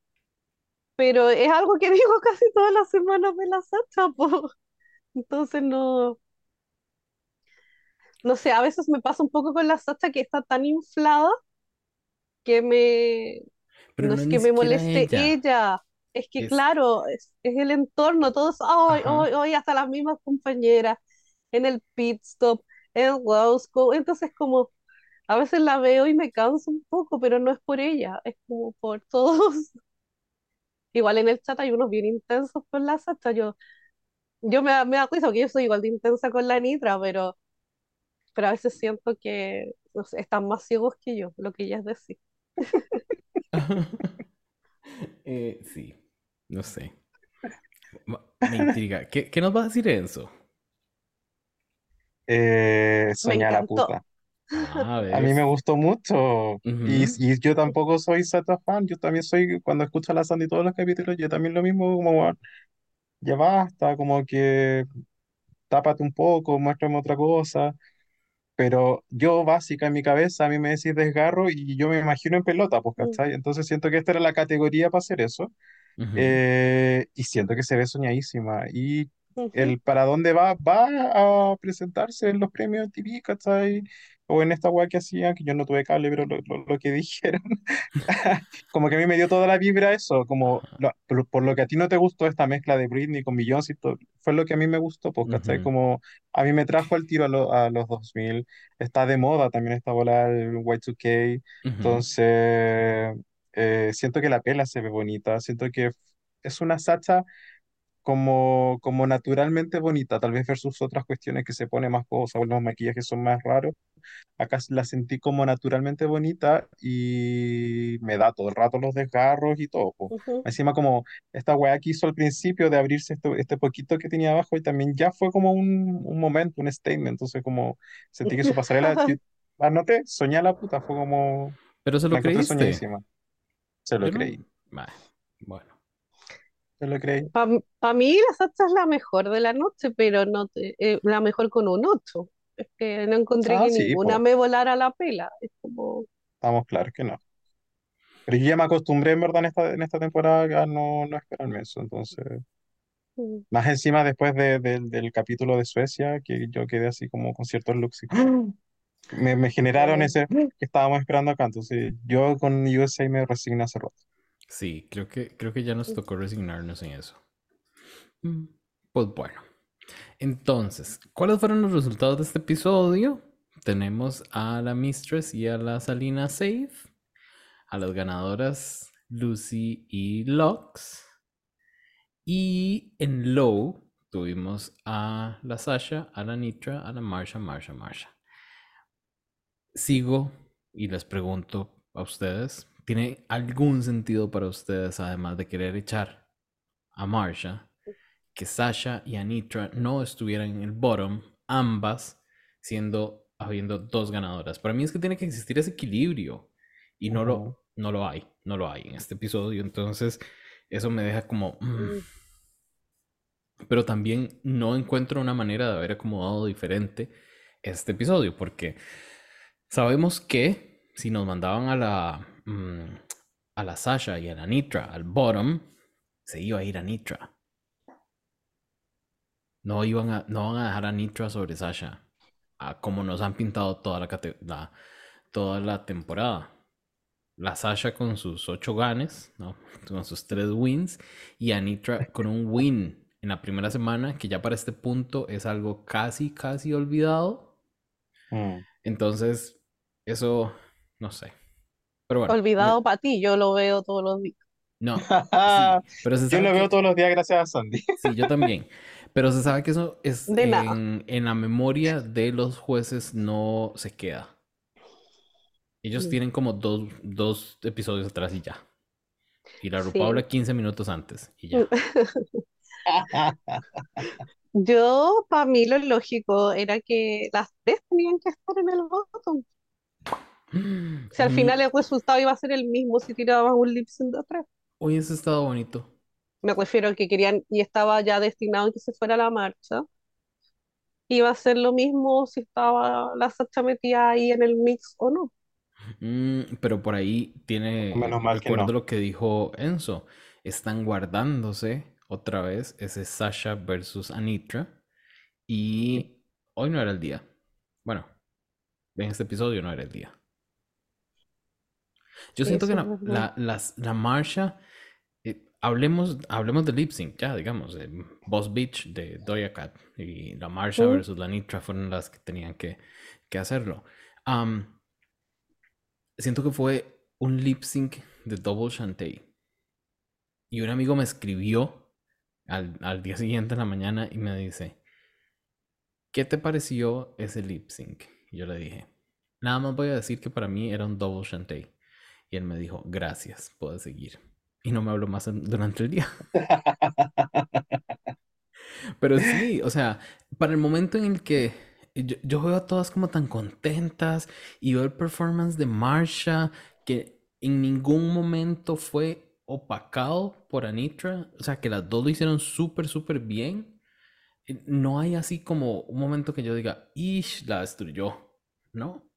Pero es algo que digo casi todas las semanas de la Sacha, po. Entonces no, no sé, a veces me pasa un poco con la Sacha que está tan inflada que me, Pero no no es que me moleste ella. ella, es que Es, claro, es, es el entorno, todos, ay, ajá. ay, hasta las mismas compañeras en el pit stop, en Roscoe, entonces como a veces la veo y me canso un poco, pero no es por ella, es como por todos. Igual en el chat hay unos bien intensos con la Sacha, yo, yo me, me da porque yo soy igual de intensa con la Nitra, pero, pero a veces siento que no sé, están más ciegos que yo, lo que ella es decir. Eh, sí, no sé. Me intriga. ¿Qué, qué nos va a decir Enzo? Eh, Soñar la encantó. puta. Ah, A mí me gustó mucho. Y, yo tampoco soy Sata fan. Yo también soy, cuando escucho a la Sandy todos los capítulos, yo también lo mismo, como, "Bueno, ya basta, como que tápate un poco, muéstrame otra cosa. Pero yo, básica en mi cabeza, a mí me decís desgarro y yo me imagino en pelota, pues, Mm, ¿cachai? Entonces siento que esta era la categoría para hacer eso. Eh, y siento que se ve soñadísima. Y el para dónde va, va a presentarse en los premios TV, ¿cachai? O en esta weá que hacían, que yo no tuve cable, pero lo, lo- lo que dijeron, como que a mí me dio toda la vibra eso, como lo- por, por lo que a ti no te gustó esta mezcla de Britney con Beyoncé, todo, fue lo que a mí me gustó, pues, ¿cachai? ujú, Como a mí me trajo el tiro a, a los 2000, está de moda también esta bola, el Y2K, ujú, entonces eh, siento que la pela se ve bonita, siento que es una Sacha como, como naturalmente bonita, tal vez versus otras cuestiones que se pone más cosas o los maquillajes son más raros. Acá la sentí como naturalmente bonita y me da todo el rato los desgarros y todo. Ujú. Encima como esta weá que hizo al principio de abrirse esto- este poquito que tenía abajo y también ya fue como un, un momento, un statement. Entonces como sentí que su pasarela, yo anoté, soñé a la puta, fue como, ¿Pero se lo creíste? Se lo no. creí, Bah, bueno. se lo creí. Para mí la Sacha es la mejor de la noche, pero no te- eh, la mejor con un 8. Es que no encontré Ah, que sí, ninguna pues, me volara la pela. Es como... estamos claros que no. Pero yo ya me acostumbré en verdad en esta, en esta temporada a no, no esperarme eso. Entonces, más encima después de- del del capítulo de Suecia, que yo quedé así como con ciertos looks. y Me, me generaron ese que estábamos esperando acá. Entonces, yo con USA me resigno hace rato. Sí, creo que, creo que ya nos tocó resignarnos en eso. Mm, Pues bueno. Entonces, ¿cuáles fueron los resultados de este episodio? Tenemos a la Mistress y a la Salina Save. A las ganadoras Lucy y Lux. Y en Low tuvimos a la Sasha, a la Nitra, a la Marsha, Marsha, Marsha. Sigo y les pregunto a ustedes, ¿tiene algún sentido para ustedes, además de querer echar a Marsha, que Sasha y Anitra no estuvieran en el bottom, ambas siendo, habiendo dos ganadoras? Para mí es que tiene que existir ese equilibrio y no lo, no lo hay, no lo hay en este episodio, entonces eso me deja como... mm, mm, pero también no encuentro una manera de haber acomodado diferente este episodio, porque sabemos que si nos mandaban a la, mm, a la Sasha y a la Nitra al bottom, se iba a ir a Nitra. No iban a, no van a dejar a Nitra sobre Sasha, a como nos han pintado toda la, la- toda la temporada. La Sasha con sus ocho ganes, ¿no? con sus tres wins, y Anitra con un win en la primera semana, que ya para este punto es algo casi, casi olvidado. Mm. Entonces, eso, no sé. Pero bueno, olvidado para ti, yo lo veo todos los días. no, sí, pero Yo lo veo que, todos los días gracias a Sandy. sí, yo también. Pero se sabe que eso es De en, en la memoria de los jueces no se queda. Ellos tienen como dos, dos episodios atrás y ya. Y la Sí. RuPaul 15 minutos antes y ya. Yo, para mí, lo lógico era que las tres tenían que estar en el bottom. Si al Mm, final el resultado iba a ser el mismo si tirabas un lip sync de tres. Hoy ha estado bonito. Me refiero a que querían, y estaba ya destinado a que se fuera a la marcha. Iba a ser lo mismo si estaba la Sacha metida ahí en el mix o no. Mm, pero por ahí tiene, Menos mal que recuerdo no. lo que dijo Enzo, están guardándose otra vez ese Sasha versus Anitra y hoy no era el día. Bueno, en este episodio no era el día. Yo siento que Eso la, es verdad. la, las- la marcha, hablemos, hablemos de lip sync, ya digamos, eh, Boss Beach de Doja Cat y la marcha Mm. versus la Nitra fueron las que tenían que, que hacerlo. Siento que fue un lip sync de Double Shantae. Y un amigo me escribió al, al día siguiente en la mañana y me dice, ¿qué te pareció ese lip sync? Y yo le dije, nada más voy a decir que para mí era un Double Shantae. Y él me dijo, gracias, puedes seguir. Y no me habló más durante el día. Pero sí, o sea, para el momento en el que yo, yo veo a todas como tan contentas y veo el performance de Marsha que en ningún momento fue opacado por Anitra, o sea, que las dos lo hicieron súper, súper bien. Eh, No hay así como un momento que yo diga, ish, la destruyó, ¿no?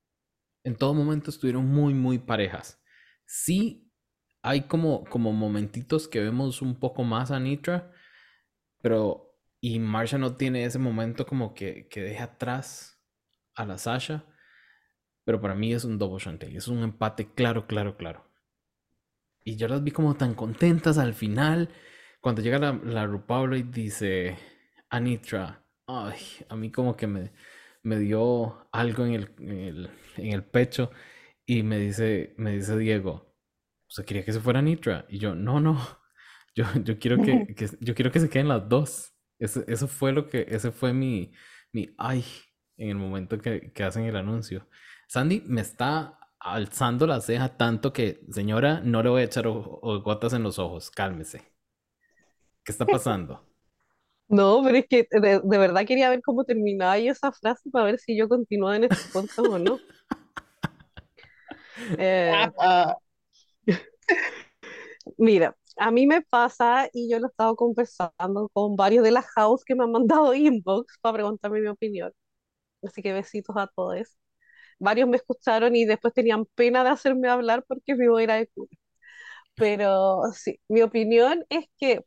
En todo momento estuvieron muy, muy parejas. Sí, hay como, como momentitos que vemos un poco más a Nitra, pero y Marsha no tiene ese momento como que, que deja atrás a la Sasha, pero para mí es un double Shantae, es un empate claro, claro, claro. Y yo las vi como tan contentas al final, cuando llega la, la RuPaul y dice, Anitra, ay, a mí como que me, me dio algo en el, en el, en el pecho y me dice, me dice Diego, o sea, quería que se fuera Nitra. Y yo, no, no, yo, yo quiero que, que- yo quiero que se queden las dos. Eso, eso fue lo que, ese fue mi, mi ay en el momento que, que hacen el anuncio. Sandy me está alzando la ceja tanto que, señora, no le voy a echar o- o- gotas en los ojos, cálmese. ¿Qué está pasando? No, pero es que de, de verdad quería ver cómo terminaba yo esa frase para ver si yo continuaba en este podcast o no. Eh, mira, a mí me pasa y yo lo he estado conversando con varios de las house que me han mandado inbox para preguntarme mi opinión. Así que besitos a todos. Varios me escucharon y después tenían pena de hacerme hablar porque mi voz era de culo. Pero sí, mi opinión es que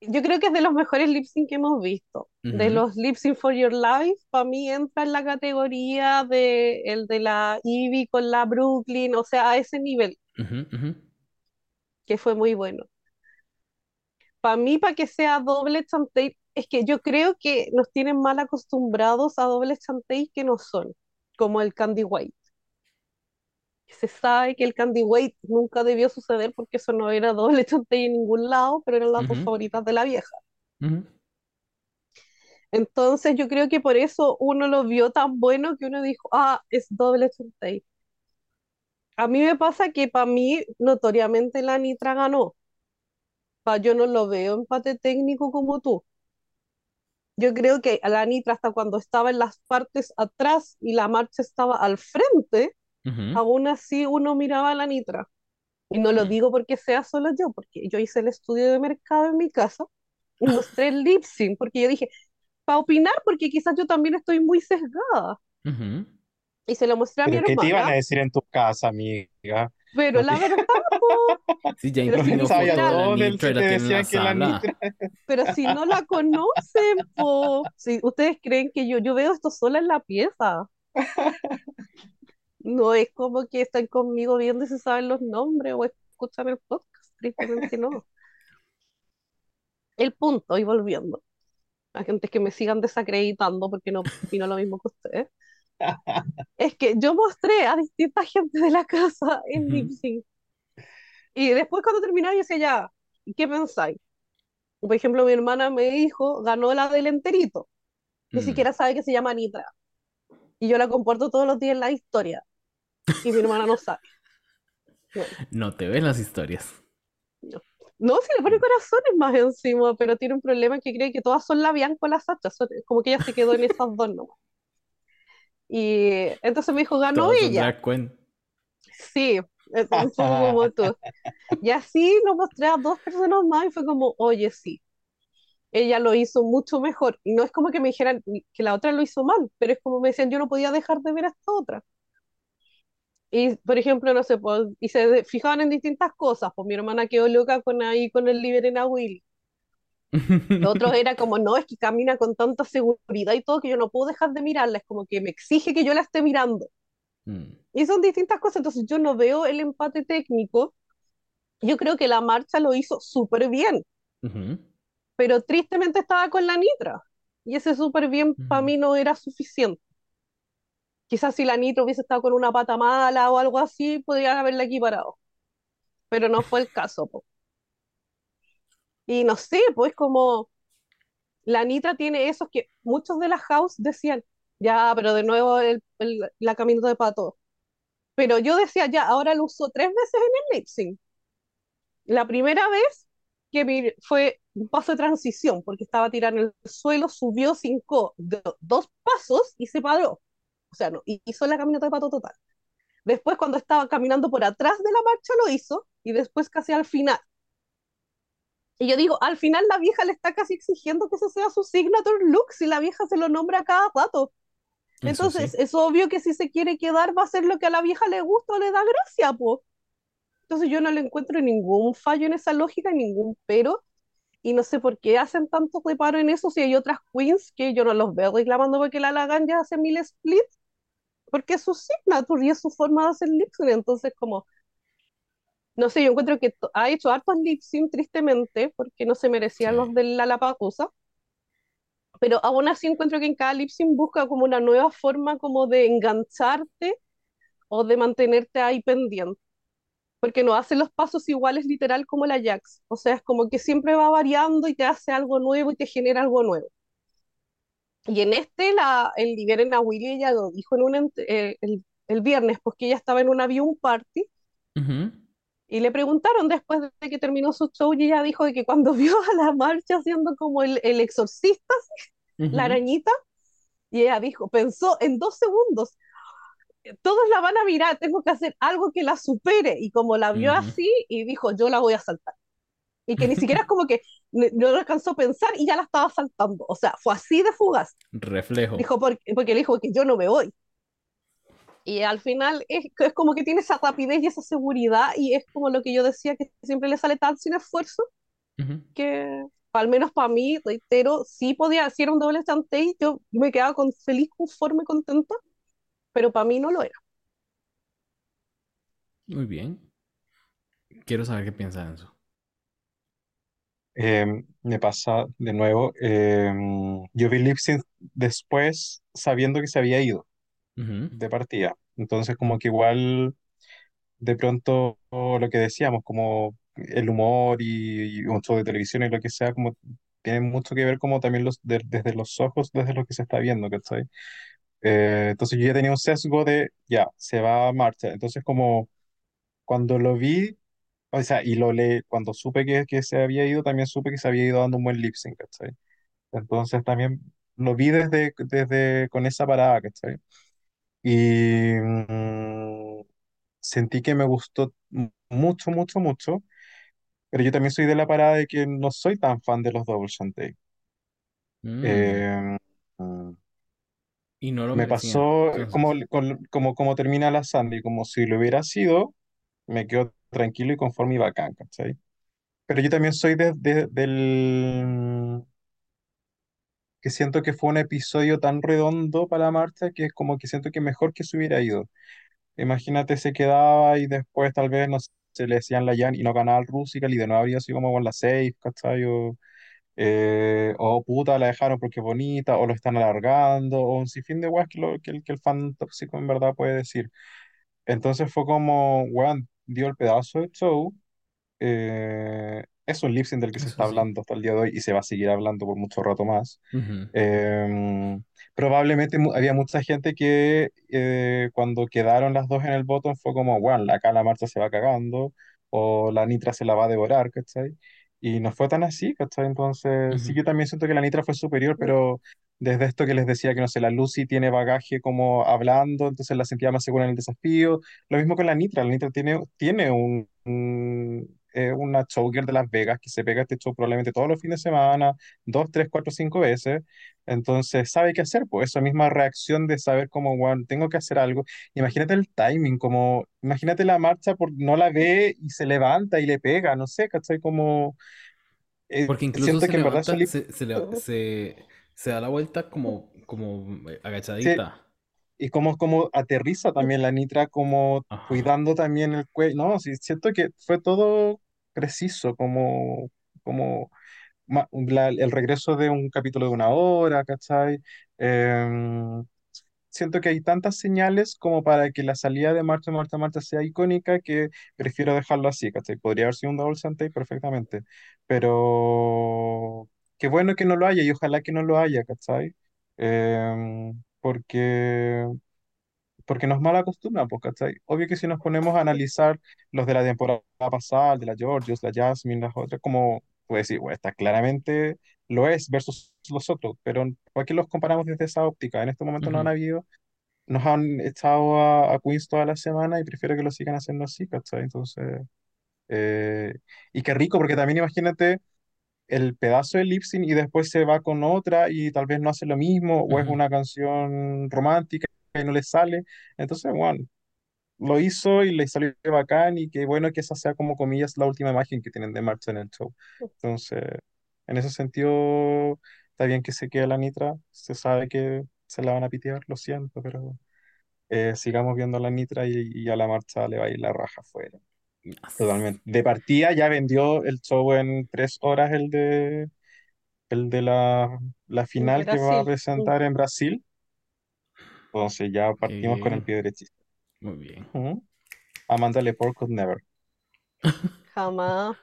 yo creo que es de los mejores lip sync que hemos visto. De los lip sync for your life, para mí entra en la categoría de el de la Ivy con la Brooklyn, o sea, a ese nivel, Ujú, ujú. que fue muy bueno. Para mí, para que sea doble chantey, es que yo creo que nos tienen mal acostumbrados a doble chantey que no son, como el Candy White. Se sabe que el Candy White nunca debió suceder porque eso no era doble chantey en ningún lado, pero eran las dos Ujú. favoritas de la vieja. Ujú. Entonces yo creo que por eso uno lo vio tan bueno que uno dijo, ah, es doble chantey. A mí me pasa que para mí notoriamente la Nitra ganó. Pa, yo no lo veo empate técnico como tú. Yo creo que la Nitra hasta cuando estaba en las partes atrás y la marcha estaba al frente, Ujú. aún así uno miraba a la Nitra. Y no lo Mm. digo porque sea solo yo, porque yo hice el estudio de mercado en mi casa y mostré el lip sync, porque yo dije, para opinar, porque quizás yo también estoy muy sesgada. Ujú. Y se lo mostré a mi ¿Pero qué te iban a hermana, decir en tu casa, amiga? pero No la verdad, po, Sí, ya Pero si la te decían que la. Nitra- pero no la conocen, po, si ustedes creen que yo, yo veo esto sola en la pieza. No es como que están conmigo viendo y se saben los nombres o escuchan el podcast, tristemente no. El punto, y volviendo, a gente que me sigan desacreditando porque no opino lo mismo que ustedes, es que yo mostré a distinta gente de la casa en lip sync. Y después cuando terminaba yo decía, ya, ¿y ¿qué pensáis? Por ejemplo, mi hermana me dijo, ganó la del enterito. Ni Mm. siquiera sabe que se llama Nitra. Y yo la comporto todos los días en la historia. Y mi hermana no sabe. No te ven las historias. No, no si le pone corazones más encima, pero tiene un problema que cree que todas son la Bianca o la Sacha. Como que ella se quedó en esas dos nomás. Y entonces me dijo, ganó Todas son ella. Sí, es un poco como tú. Y así lo mostré a dos personas más y fue como, oye, sí, ella lo hizo mucho mejor. Y no es como que me dijeran que la otra lo hizo mal, pero es como me decían, yo no podía dejar de ver a esta otra. Y, por ejemplo, no sé, pues, y se fijaban en distintas cosas, pues mi hermana quedó loca con ahí con el Liberena Willy. Lo otro era como, no, es que camina con tanta seguridad y todo que yo no puedo dejar de mirarla, es como que me exige que yo la esté mirando. Mm, Y son distintas cosas, entonces yo no veo el empate técnico. Yo creo que la marcha lo hizo súper bien, ujú, pero tristemente estaba con la Nitra. Y ese súper bien para ujú. mí no era suficiente. Quizás si la Nitra hubiese estado con una pata mala o algo así, podrían haberla equiparado. Pero no fue el caso, po. Y no sé, pues como la Nitra tiene esos que muchos de la house decían, ya, pero de nuevo el, la caminata de pato. Pero yo decía, ya, ahora lo usó tres veces en el lip. La primera vez que fue un paso de transición, porque estaba tirando el suelo, subió cinco, do- dos pasos y se paró. O sea, no, hizo la caminata de pato total. Después, cuando estaba caminando por atrás de la marcha, lo hizo, y después casi al final. Y yo digo, al final la vieja le está casi exigiendo que ese sea su signature look, si la vieja se lo nombra cada rato. Eso Entonces, sí. es obvio que si se quiere quedar, va a hacer lo que a la vieja le gusta o le da gracia, po. Entonces, yo no le encuentro ningún fallo en esa lógica, ningún pero, y no sé por qué hacen tanto reparo en eso si hay otras queens que yo no los veo reclamando porque la hagan ya hace mil splits, porque es su signature y es su forma de hacer lip. Entonces, como, no sé, yo encuentro que ha hecho hartos lip sync tristemente porque no se merecían Sí. los de la Lapacusa, pero aún así encuentro que en cada lip sync busca como una nueva forma como de engancharte o de mantenerte ahí pendiente. Porque no hace los pasos iguales literal como la Jax. O sea, es como que siempre va variando y te hace algo nuevo y te genera algo nuevo. Y en este, la, el Liberen a Willy, ella lo dijo en un, eh, el, el viernes, pues que ella estaba en una viewing party Ujú, y le preguntaron después de que terminó su show y ella dijo de que cuando vio a la marcha haciendo como el, el exorcista, la arañita, y ella dijo, pensó en dos segundos, todos la van a mirar, tengo que hacer algo que la supere. Y como la vio así, y dijo, yo la voy a saltar. Y que ni siquiera es como que no alcanzó a pensar y ya la estaba saltando. O sea, fue así de fugaz. Reflejo. Dijo, porque, porque le dijo que yo no me voy. Y al final es, es como que tiene esa rapidez y esa seguridad y es como lo que yo decía, que siempre le sale tan sin esfuerzo que, al menos para mí, reitero, sí podía, si era un doble chantey, yo me quedaba con, feliz, conforme, contenta, pero para mí no lo era. Muy bien. Quiero saber qué piensa de eso. Eh, me pasa de nuevo, eh, yo vi lip sync después sabiendo que se había ido De partida. Entonces como que igual de pronto lo que decíamos, como el humor y, y un show de televisión y lo que sea, como tiene mucho que ver como también los, de- desde los ojos, desde lo que se está viendo, ¿cachai? Eh, entonces yo ya tenía un sesgo de, ya, se va a marcha. Entonces como cuando lo vi, o sea, y lo le, cuando supe que, que se había ido, también supe que se había ido dando un buen lip sync, ¿cachai? Entonces también lo vi desde, desde con esa parada, ¿cachai? Y mm, sentí que me gustó mucho, mucho, mucho, pero yo también soy de la parada de que no soy tan fan de los Double Shantay. Mm, Eh, mm, Y no lo me merecían, pasó como, entonces. con- como, como termina la Sandy, como si lo hubiera sido, me quedo tranquilo y conforme y bacán, ¿cachai? Pero yo también soy de, de- del que siento que fue un episodio tan redondo para la marcha que es como que siento que mejor que se hubiera ido. Imagínate, se quedaba y después tal vez no se le decían la Jan y no ganaba el Rusical y de nuevo habría sido como con la safe, ¿cachai? O, eh, o puta, la dejaron porque es bonita, o lo están alargando, o un sinfín de weas que, lo- que, que el fan tóxico en verdad puede decir. Entonces fue como, weón, dio el pedazo de show, eh, es un lip sync del que se está hablando hasta el día de hoy y se va a seguir hablando por mucho rato más. Em, probablemente había mucha gente que eh, cuando quedaron las dos en el botón fue como, bueno, acá la marcha se va cagando o la Nitra se la va a devorar, ¿cachai? Y no fue tan así, ¿cachai? Entonces, sí, yo también siento que la Nitra fue superior, pero desde esto que les decía que, no sé, la Lucy tiene bagaje como hablando, entonces la sentía más segura en el desafío. Lo mismo con la Nitra, la Nitra tiene, tiene un, eh, una showgirl de Las Vegas que se pega este show probablemente todos los fines de semana, dos, tres, cuatro, cinco veces. Entonces sabe qué hacer, pues esa misma reacción de saber como, bueno, tengo que hacer algo. Imagínate el timing, como, imagínate la marcha, por, no la ve y se levanta y le pega, no sé, ¿cachai? Como... Eh, Porque incluso se, que levanta, se, se, se, da la vuelta como, como agachadita y como, como aterriza también la Nitra, como cuidando también el cuello. No, sí, siento que fue todo preciso, como, como el regreso de un capítulo de una hora, ¿cachai? Em, siento que hay tantas señales como para que la salida de Marta, Marta, Marta sea icónica que prefiero dejarlo así, ¿cachai? Podría haber sido un double Santay perfectamente, pero qué bueno que no lo haya y ojalá que no lo haya, ¿cachai? Em, porque porque nos mala costumbre, pues, ¿cachai? Obvio que si nos ponemos a analizar los de la temporada pasada, de la Georgios, la Jasmine, las otras, como, pues decir, bueno, esta claramente lo es versus los otros, pero ¿por qué los comparamos desde esa óptica? En este momento no han habido, nos han echado a, a Queens toda la semana y prefiero que lo sigan haciendo así, ¿cachai? Entonces, eh, y qué rico, porque también imagínate el pedazo de lip sync y después se va con otra y tal vez no hace lo mismo, o es una canción romántica y no le sale. Entonces, bueno, lo hizo y le salió bacán y qué bueno que esa sea como comillas la última imagen que tienen de marcha en el show. Entonces, en ese sentido, está bien que se quede la Nitra, se sabe que se la van a pitear, lo siento, pero eh, sigamos viendo a la Nitra y, a la marcha le va a ir la raja afuera. Totalmente. De partida ya vendió el show en tres horas el de el de la, la final que va a presentar en Brasil. Entonces ya partimos con el pie derechista. Muy bien. Amanda Lepore could never. Jamás.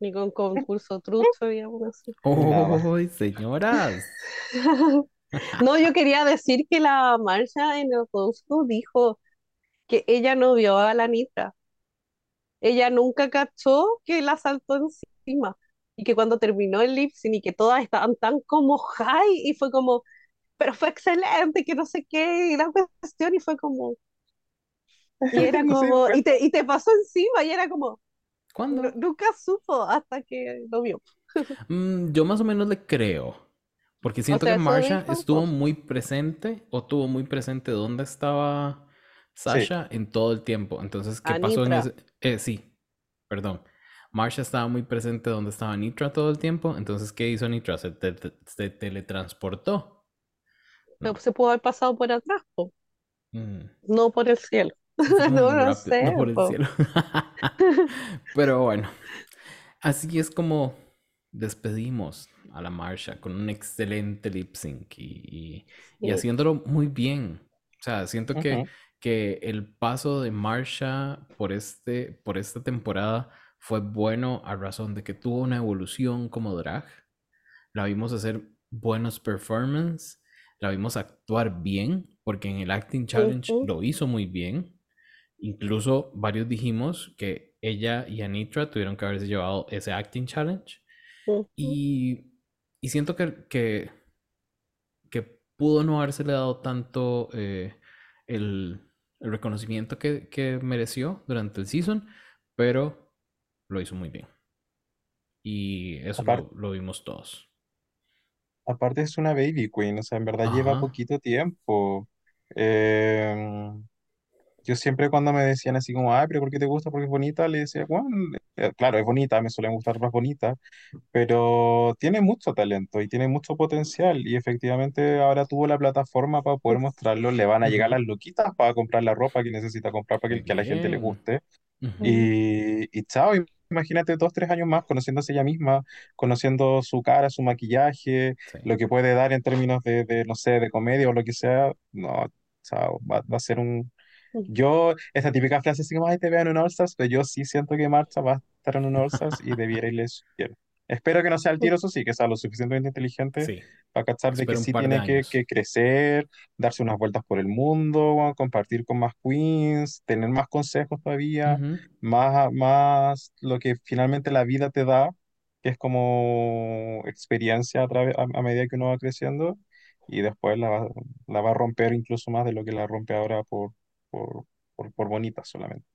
Ni con concurso trucho, digamos así. ¡Oh, señoras! no, yo quería decir que la marcha en el concurso dijo que ella no vio a la Nitra. Ella nunca cachó que la saltó encima. Y que cuando terminó el lip sync y que todas estaban tan como high y fue como, pero fue excelente, que no sé qué, y la cuestión, y fue como, y era como, y, te, y te pasó encima, y era como, ¿cuándo? Nunca supo hasta que lo vio. Mm, yo más o menos le creo, porque siento que Marsha estuvo muy presente, o tuvo muy presente dónde estaba Sasha en todo el tiempo. Entonces, ¿qué pasó en ese? Eh, sí, perdón. Marsha estaba muy presente donde estaba Nitra todo el tiempo. Entonces, ¿qué hizo Nitra? Se, se teletransportó se pudo haber pasado por atrás, mm. no por el cielo. no, no sé. No por el cielo. Pero bueno, así es como despedimos a la Marsha con un excelente lip sync y, haciéndolo muy bien. O sea, siento que, que el paso de Marsha por, este, por esta temporada fue bueno a razón de que tuvo una evolución como drag. La vimos hacer buenos performances la vimos actuar bien, porque en el Acting Challenge lo hizo muy bien. Incluso varios dijimos que ella y Anitra tuvieron que haberse llevado ese Acting Challenge. y, siento que, que, pudo no haberse le dado tanto eh, el, reconocimiento que, mereció durante el season, pero lo hizo muy bien. Y eso lo vimos todos. Aparte es una baby queen, o sea, en verdad lleva poquito tiempo. Em, yo siempre cuando me decían así como, ay, pero ¿por qué te gusta? Porque es bonita, le decía, bueno, eh, claro, es bonita, me suelen gustar más bonitas, pero tiene mucho talento y tiene mucho potencial y efectivamente ahora tuvo la plataforma para poder mostrarlo, le van a llegar las loquitas para comprar la ropa que necesita comprar para que, a la gente le guste. Y, y chao, imagínate dos, tres años más conociéndose ella misma, conociendo su cara, su maquillaje, lo que puede dar en términos de, de, no sé, de comedia o lo que sea, no, chao, va, a ser un... Yo, esa típica frase así como, ay, te vean en All Stars, pero yo sí siento que Marcha va, estar en un All Stars y debiera bien. Espero que no sea el tiro, eso sí, que sea lo suficientemente inteligente para cachar de que sí tiene que, que, crecer, darse unas vueltas por el mundo, compartir con más queens, tener más consejos todavía, más, más lo que finalmente la vida te da, que es como experiencia a, través, a, medida que uno va creciendo, y después la va, la va a romper incluso más de lo que la rompe ahora por, por, por, por bonita solamente.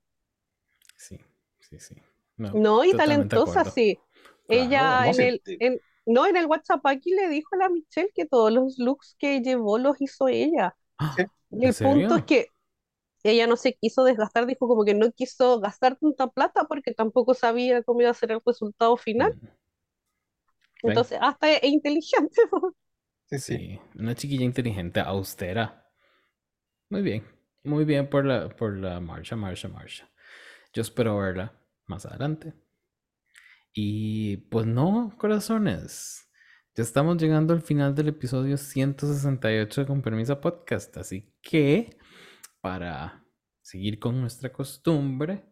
Sí, sí, sí. No, y talentosa, sí. Ella en el, en, no, en el WhatsApp aquí le dijo a la Michelle que todos los looks que llevó los hizo ella. Y el punto es que ella no se quiso desgastar, dijo como que no quiso gastar tanta plata porque tampoco sabía cómo iba a ser el resultado final. Mm. Entonces, hasta es inteligente. Sí, sí, una chiquilla inteligente, austera. Muy bien, muy bien por la, por la marcha, marcha, marcha. Yo espero verla más adelante. Y pues no, corazones. Ya estamos llegando al final del episodio 168 de Con Permisa Podcast. Así que para seguir con nuestra costumbre,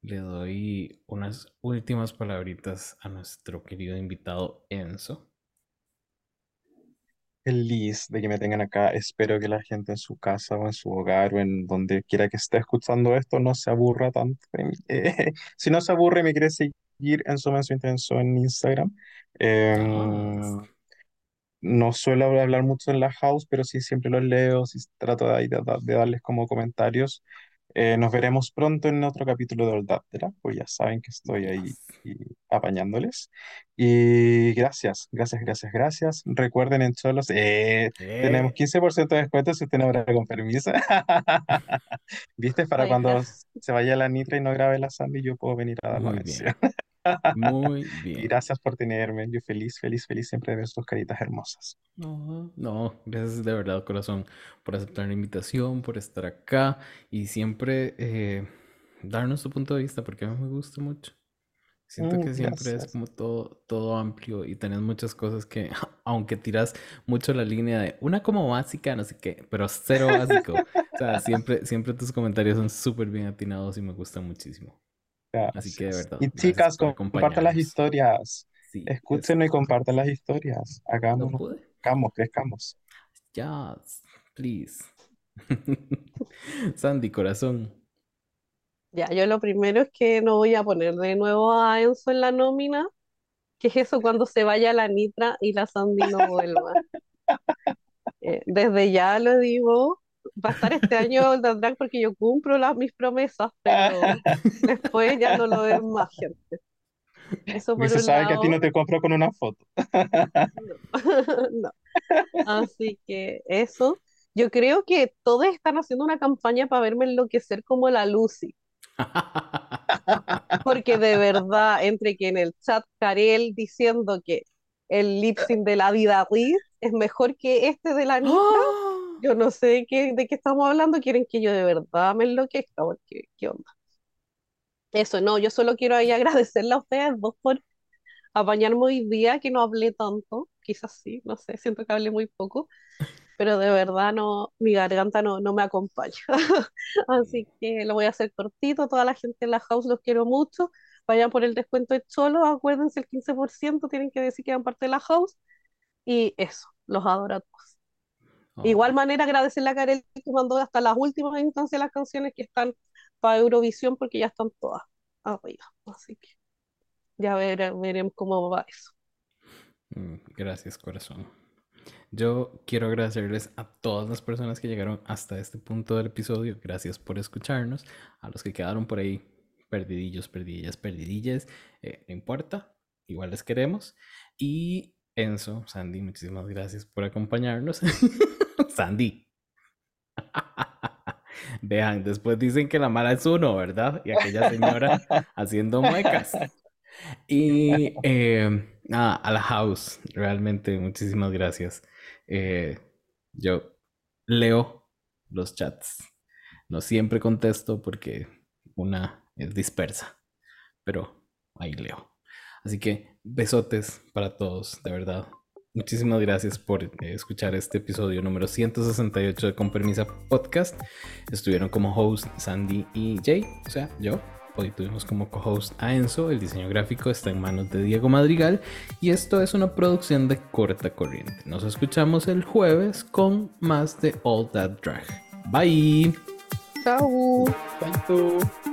le doy unas últimas palabritas a nuestro querido invitado Enzo. Feliz de que me tengan acá. Espero que la gente en su casa o en su hogar o en donde quiera que esté escuchando esto no se aburra tanto. si no se aburre, me quiere seguir en su Intenso en Instagram. Em, ah. no suelo hablar mucho en la house, pero sí siempre los leo, sí trato de, de, darles como comentarios. Eh, nos veremos pronto en otro capítulo de Oldaptera, pues ya saben que estoy ahí apañándoles. Y gracias, gracias, gracias, gracias. Recuerden en Cholos, eh, tenemos 15% de descuento si usted no graba con permiso. ¿Viste? Para cuando se vaya la Nitra y no grabe la Sandy, yo puedo venir a dar la mención. Muy bien. Gracias por tenerme. Yo feliz, feliz, feliz siempre de ver tus caritas hermosas. No, no, gracias de verdad, corazón, por aceptar la invitación, por estar acá y siempre eh, darnos tu punto de vista, porque a mí me gusta mucho. Siento que mm, siempre es como todo, todo amplio y tenés muchas cosas que, aunque tiras mucho la línea de una como básica, no sé qué, pero cero básico. o sea, siempre, siempre tus comentarios son súper bien atinados y me gustan muchísimo. Así que de verdad. Y chicas, compartan las historias. Escúchenos y compartan las historias. Hagamos, crezcamos, crezcamos. Yes, please. Sandy, corazón. Ya, yo lo primero es que no voy a poner de nuevo a Enzo en la nómina. que es eso cuando se vaya la Nitra y la Sandy no vuelva? Eh, desde ya lo digo, va a estar este año el drag porque yo cumplo las, mis promesas, pero después ya no lo ven más gente. Eso por se sabe que a ti no te compro con una foto. no. Así que eso. Yo creo que todos están haciendo una campaña para verme enloquecer como la Lucy. Porque de verdad, entre que en el chat Karel diciendo que el lip sync de la vida es mejor que este de la Nita, yo no sé qué, de qué estamos hablando, quieren que yo de verdad me enloquezca, porque qué onda. Eso, no, yo solo quiero ahí agradecerle a ustedes dos por apañarme hoy día, que no hablé tanto, quizás sí, no sé, siento que hablé muy poco, pero de verdad no, mi garganta no, no me acompaña. Así que lo voy a hacer cortito, toda la gente en la house los quiero mucho, vayan por el descuento de Cholo, acuérdense el 15%, tienen que decir que eran parte de la house, y eso, los adoro a todos. Igual manera agradecerle a Karel que mandó hasta las últimas instancias las canciones que están para Eurovisión porque ya están todas arriba. Así que ya veremos cómo va eso. Mm, gracias, corazón. Yo quiero agradecerles a todas las personas que llegaron hasta este punto del episodio. Gracias por escucharnos. A los que quedaron por ahí perdidillos, perdidillas, perdidillas, eh, no importa. Igual les queremos. Y Enzo, Sandy, muchísimas gracias por acompañarnos. Sandy. Vean, después dicen que la mala es uno, ¿verdad? Y aquella señora haciendo muecas. Y eh, nada, a la house, realmente muchísimas gracias. Eh, yo leo los chats. No siempre contesto porque una es dispersa, pero ahí leo. Así que besotes para todos, de verdad. Muchísimas gracias por eh, escuchar este episodio número 168 de Con Permisa Podcast. Estuvieron como host Sandy y Jay, o sea, yo. Hoy tuvimos como co-host a Enzo. El diseño gráfico está en manos de Diego Madrigal. Y esto es una producción de corta corriente. Nos escuchamos el jueves con más de All That Drag. Bye. Chao. Bye.